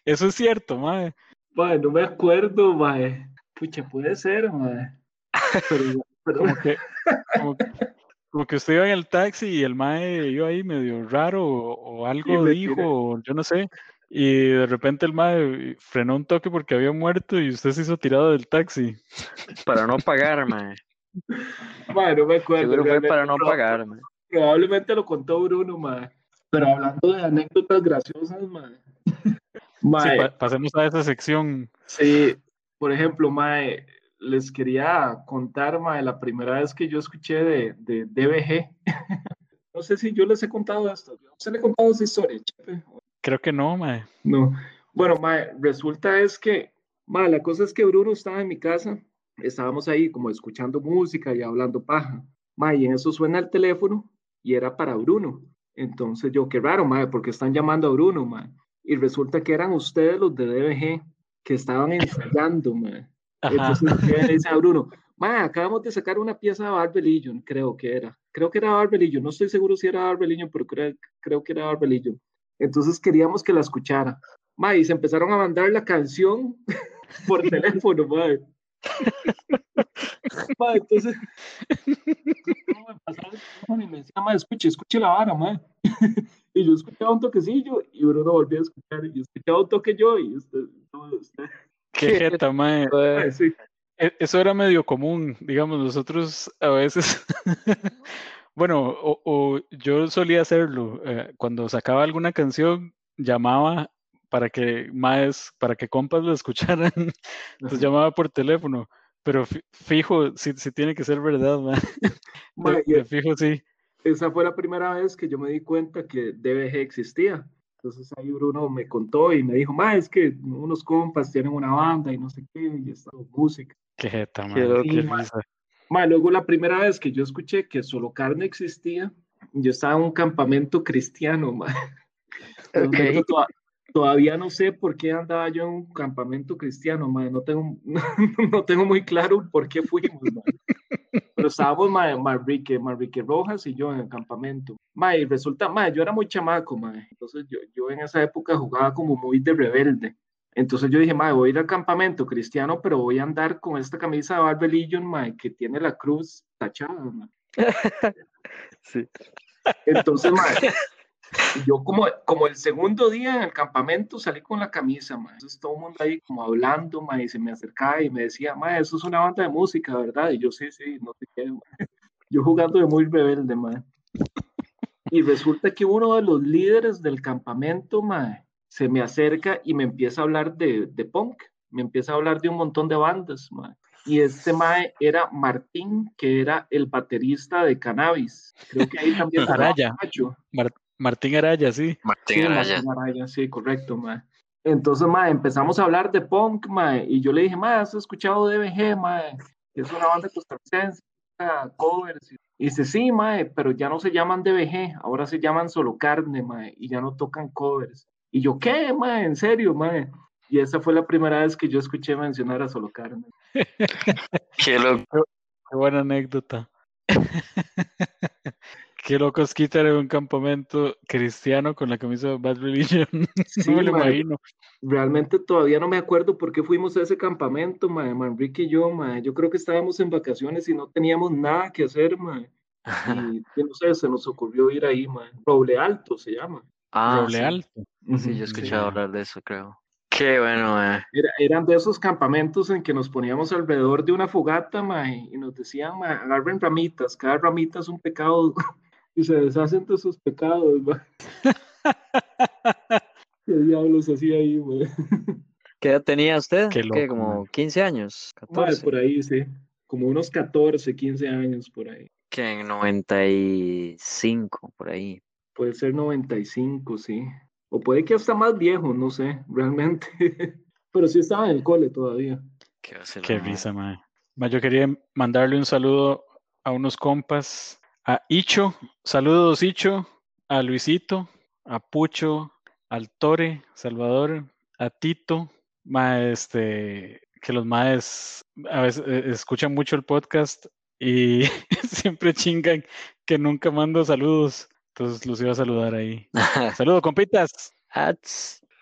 Eso es cierto, mae. Mae, no me acuerdo, mae. Pucha, puede ser, mae. Pero, Como, que, como que usted iba en el taxi y el mae iba ahí medio raro o, algo dijo, yo no sé. Y de repente el mae frenó un toque porque había muerto y usted se hizo tirado del taxi. Para no pagar, mae. Mae, no me acuerdo. Seguro fue para no pagar, mae. Probablemente lo contó Bruno, mae. Pero hablando de anécdotas graciosas, mae. mae sí, pasemos a esa sección. Sí, por ejemplo, mae, les quería contar, mae, la primera vez que yo escuché de, de DBG. no sé si yo les he contado esto. ¿Se le he contado esa historia, chepe? Creo que no, mae. No. Bueno, mae, resulta es que, mae, la cosa es que Bruno estaba en mi casa, estábamos ahí como escuchando música y hablando paja. Mae, y en eso suena el teléfono y era para Bruno. Entonces yo, qué raro, mae, porque están llamando a Bruno, mae. Y resulta que eran ustedes los de DBG que estaban ensayando, mae. Entonces le dice a Bruno, mae, acabamos de sacar una pieza de Barbelillo, creo que era. Creo que era Barbelillo, no estoy seguro si era Barbelillo, pero creo, creo que era Barbelillo. Entonces queríamos que la escuchara. Ma, y se empezaron a mandar la canción por teléfono, ma. ma entonces, y me decía, ma, escuche, escuche la vara, ma. y yo escuchaba un toquecillo y Bruno volvía a escuchar y escuchaba un toque yo y usted, usted. Qué jeta, ma. Sí. E, eso era medio común, digamos, nosotros a veces Bueno, o, yo solía hacerlo. Eh, cuando sacaba alguna canción, llamaba para que más, para que compas lo escucharan. Entonces llamaba por teléfono. Pero fijo, si tiene que ser verdad, fijo, sí. Esa fue la primera vez que yo me di cuenta que DBG existía. Entonces ahí Bruno me contó y me dijo, ma, es que unos compas tienen una banda y no sé qué, y está música. Qué jeta, man. Qué, luego la primera vez que yo escuché que solo carne existía, yo estaba en un campamento cristiano, Okay. Todavía no sé por qué andaba yo en un campamento cristiano, no tengo, no tengo muy claro por qué fuimos, pero estábamos Marrique, Marrique Rojas y yo en el campamento. y resulta, yo era muy chamaco, entonces yo, yo en esa época jugaba como muy de rebelde. Entonces yo dije, madre, voy a ir al campamento cristiano, pero voy a andar con esta camisa de Barbelillo, madre, que tiene la cruz tachada, sí. Entonces, madre, yo como, como el segundo día en el campamento salí con la camisa, madre. Entonces todo el mundo ahí como hablando, madre, y se me acercaba y me decía, madre, eso es una banda de música, ¿verdad? Y yo, sí, sí, no te quedo. Yo jugando de muy rebelde, madre. Y resulta que uno de los líderes del campamento, madre, se me acerca y me empieza a hablar de, de punk, me empieza a hablar de un montón de bandas, Y este mae era Martín, que era el baterista de Cannabis. Creo que ahí también Araya. Martín Araya, sí. Martín Araya. Martín Araya, sí, correcto, mae. Entonces, mae, empezamos a hablar de punk, mae, y yo le dije, mae, ¿has escuchado DBG, mae? Es una banda costarricense, covers. Y dice, sí, mae, pero ya no se llaman DBG, ahora se llaman Solo Carne, mae, y ya no tocan covers. Y yo, ¿qué, mae? ¿En serio, mae? Y esa fue la primera vez que yo escuché mencionar a Solo Carne. Qué loco. Qué buena anécdota. Qué loco es quitar en un campamento cristiano con la camisa de Bad Religion. Sí, no me lo imagino. Realmente todavía no me acuerdo por qué fuimos a ese campamento, mae, Manrique y yo, mae. Yo creo que estábamos en vacaciones y no teníamos nada que hacer, mae. Y no sé, se nos ocurrió ir ahí, mae. Roble Alto se llama. Ah, sí. alto. Sí, yo he escuchado hablar de eso, creo. Qué bueno, eh. eran de esos campamentos en que nos poníamos alrededor de una fogata, mae, y nos decían, mae, agarren ramitas, cada ramita es un pecado, y se deshacen de sus pecados, mae. ¿Qué diablos hacía ahí, mae? ¿Qué edad tenía usted? Qué loco, ¿Como 15 años? 14. por ahí, sí. Como unos 14, 15 años por ahí. Que en 95, por ahí. Puede ser 95, sí. O puede que hasta más viejo, no sé, realmente. Pero sí estaba en el cole todavía. Qué, Qué risa, mae. Yo quería mandarle un saludo a unos compas. A Icho, saludos Icho, a Luisito, a Pucho, al Tore, Salvador, a Tito, ma, este, que los maes a veces eh, escuchan mucho el podcast y siempre chingan que nunca mando saludos. Entonces los iba a saludar ahí. Saludos, compitas.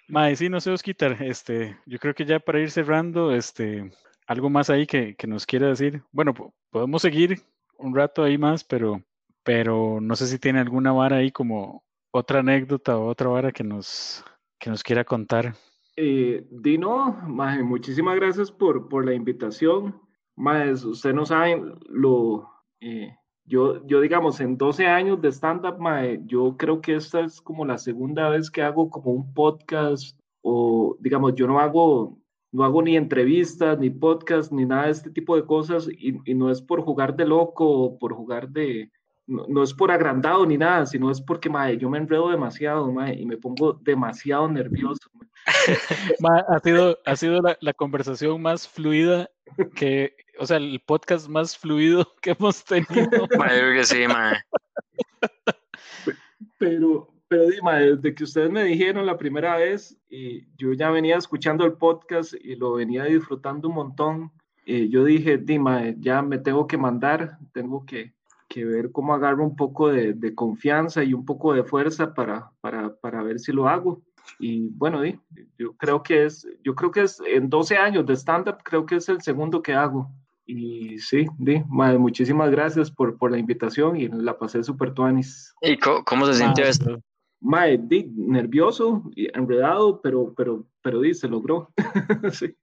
Mae, sí, no sé, Osquitar, este, yo creo que ya para ir cerrando, este, algo más ahí que, que nos quiera decir. Bueno, podemos seguir un rato ahí más, pero pero no sé si tiene alguna vara ahí como otra anécdota o otra vara que nos, que nos quiera contar. Eh, Dino, muchísimas gracias por, por la invitación. Más, usted no saben lo, eh, yo, yo digamos, en 12 años de stand-up, yo creo que esta es como la segunda vez que hago como un podcast o, digamos, yo no hago, no hago ni entrevistas, ni podcast, ni nada de este tipo de cosas y, y no es por jugar de loco o por jugar de, no, es por agrandado ni nada, sino es porque mae, yo me enredo demasiado mae, y me pongo demasiado nervioso. ha sido, ha sido la, la, conversación más fluida que, o sea, el podcast más fluido que hemos tenido. Mae, que sí, mae. Pero, pero Dima, desde que ustedes me dijeron la primera vez, y yo ya venía escuchando el podcast y lo venía disfrutando un montón. Y yo dije, Dima, ya me tengo que mandar, tengo que, que ver cómo agarro un poco de, de, confianza y un poco de fuerza para, para, para ver si lo hago. Y bueno, yo creo que es, yo creo que es en 12 años de stand-up, creo que es el segundo que hago. Y sí, di, muchísimas gracias por, por la invitación y la pasé súper tuanis. ¿Y cómo, se sintió esto? Mae, di, nervioso y enredado, pero, pero, pero di, se logró. sí.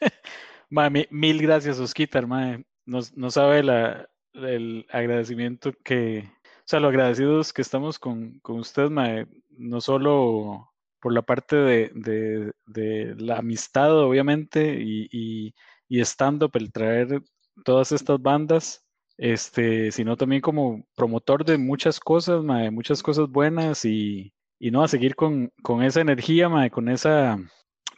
Mae, mil gracias, Osquitar, mae. No, no sabe la, el agradecimiento que, o sea, lo agradecidos que estamos con, con usted, no solo por la parte de, de, la amistad, obviamente, y, y, y stand-up, el traer todas estas bandas, este, sino también como promotor de muchas cosas, muchas cosas buenas y, y no a seguir con, con esa energía, con esa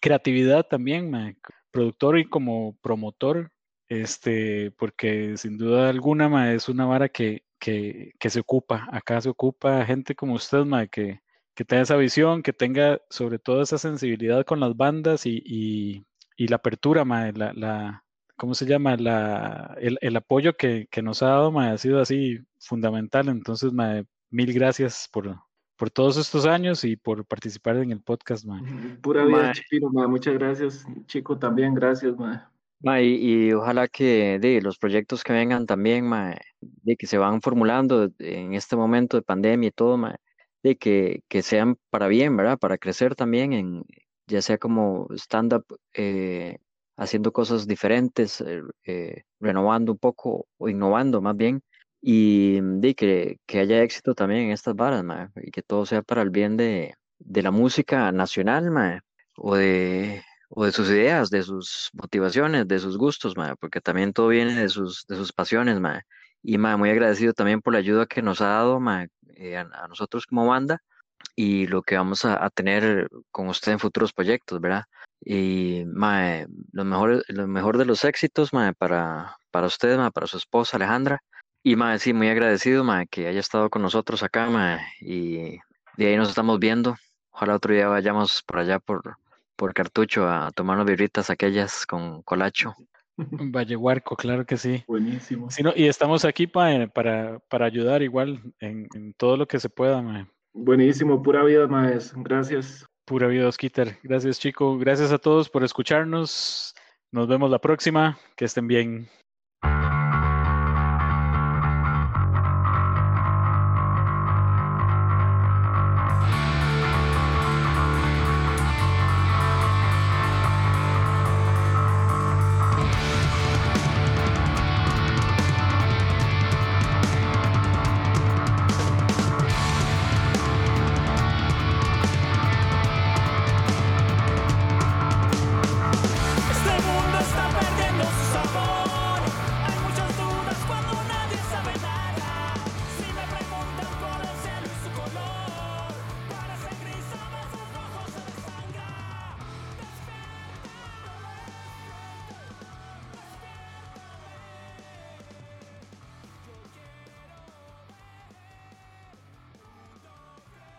creatividad también, productor y como promotor este, porque sin duda alguna, es una vara que, que, que, se ocupa. Acá se ocupa gente como usted, ma, que, que tenga esa visión, que tenga sobre todo esa sensibilidad con las bandas y, y, y la apertura, ma, la, la, ¿cómo se llama? La, el, el apoyo que, que, nos ha dado, ma, ha sido así fundamental. Entonces, ma, mil gracias por, por todos estos años y por participar en el podcast, ma. Pura vida, Chipino, ma. Muchas gracias, chico, también, gracias, ma y, ojalá que de los proyectos que vengan también, de que se van formulando en este momento de pandemia y todo, de que, que sean para bien, ¿verdad? Para crecer también, en, ya sea como stand-up, eh, haciendo cosas diferentes, eh, eh, renovando un poco o innovando más bien, y de que, que haya éxito también en estas varas, y que todo sea para el bien de, de la música nacional, o de o de sus ideas, de sus motivaciones, de sus gustos, porque también todo viene de sus, de sus pasiones, Y muy agradecido también por la ayuda que nos ha dado eh, a, nosotros como banda y lo que vamos a, tener con usted en futuros proyectos, ¿verdad? Y lo, mejor, lo mejor de los éxitos para, para usted, para su esposa Alejandra. Y sí, muy agradecido que haya estado con nosotros acá y de ahí nos estamos viendo. Ojalá otro día vayamos por allá por, por cartucho a tomar unas birritas aquellas con colacho. Valle Huarco, claro que sí. Buenísimo. y estamos aquí para, para ayudar igual en, todo lo que se pueda. Buenísimo, pura vida, Maes. Gracias. Pura vida, Osquitar. Gracias, chico. Gracias a todos por escucharnos. Nos vemos la próxima. Que estén bien.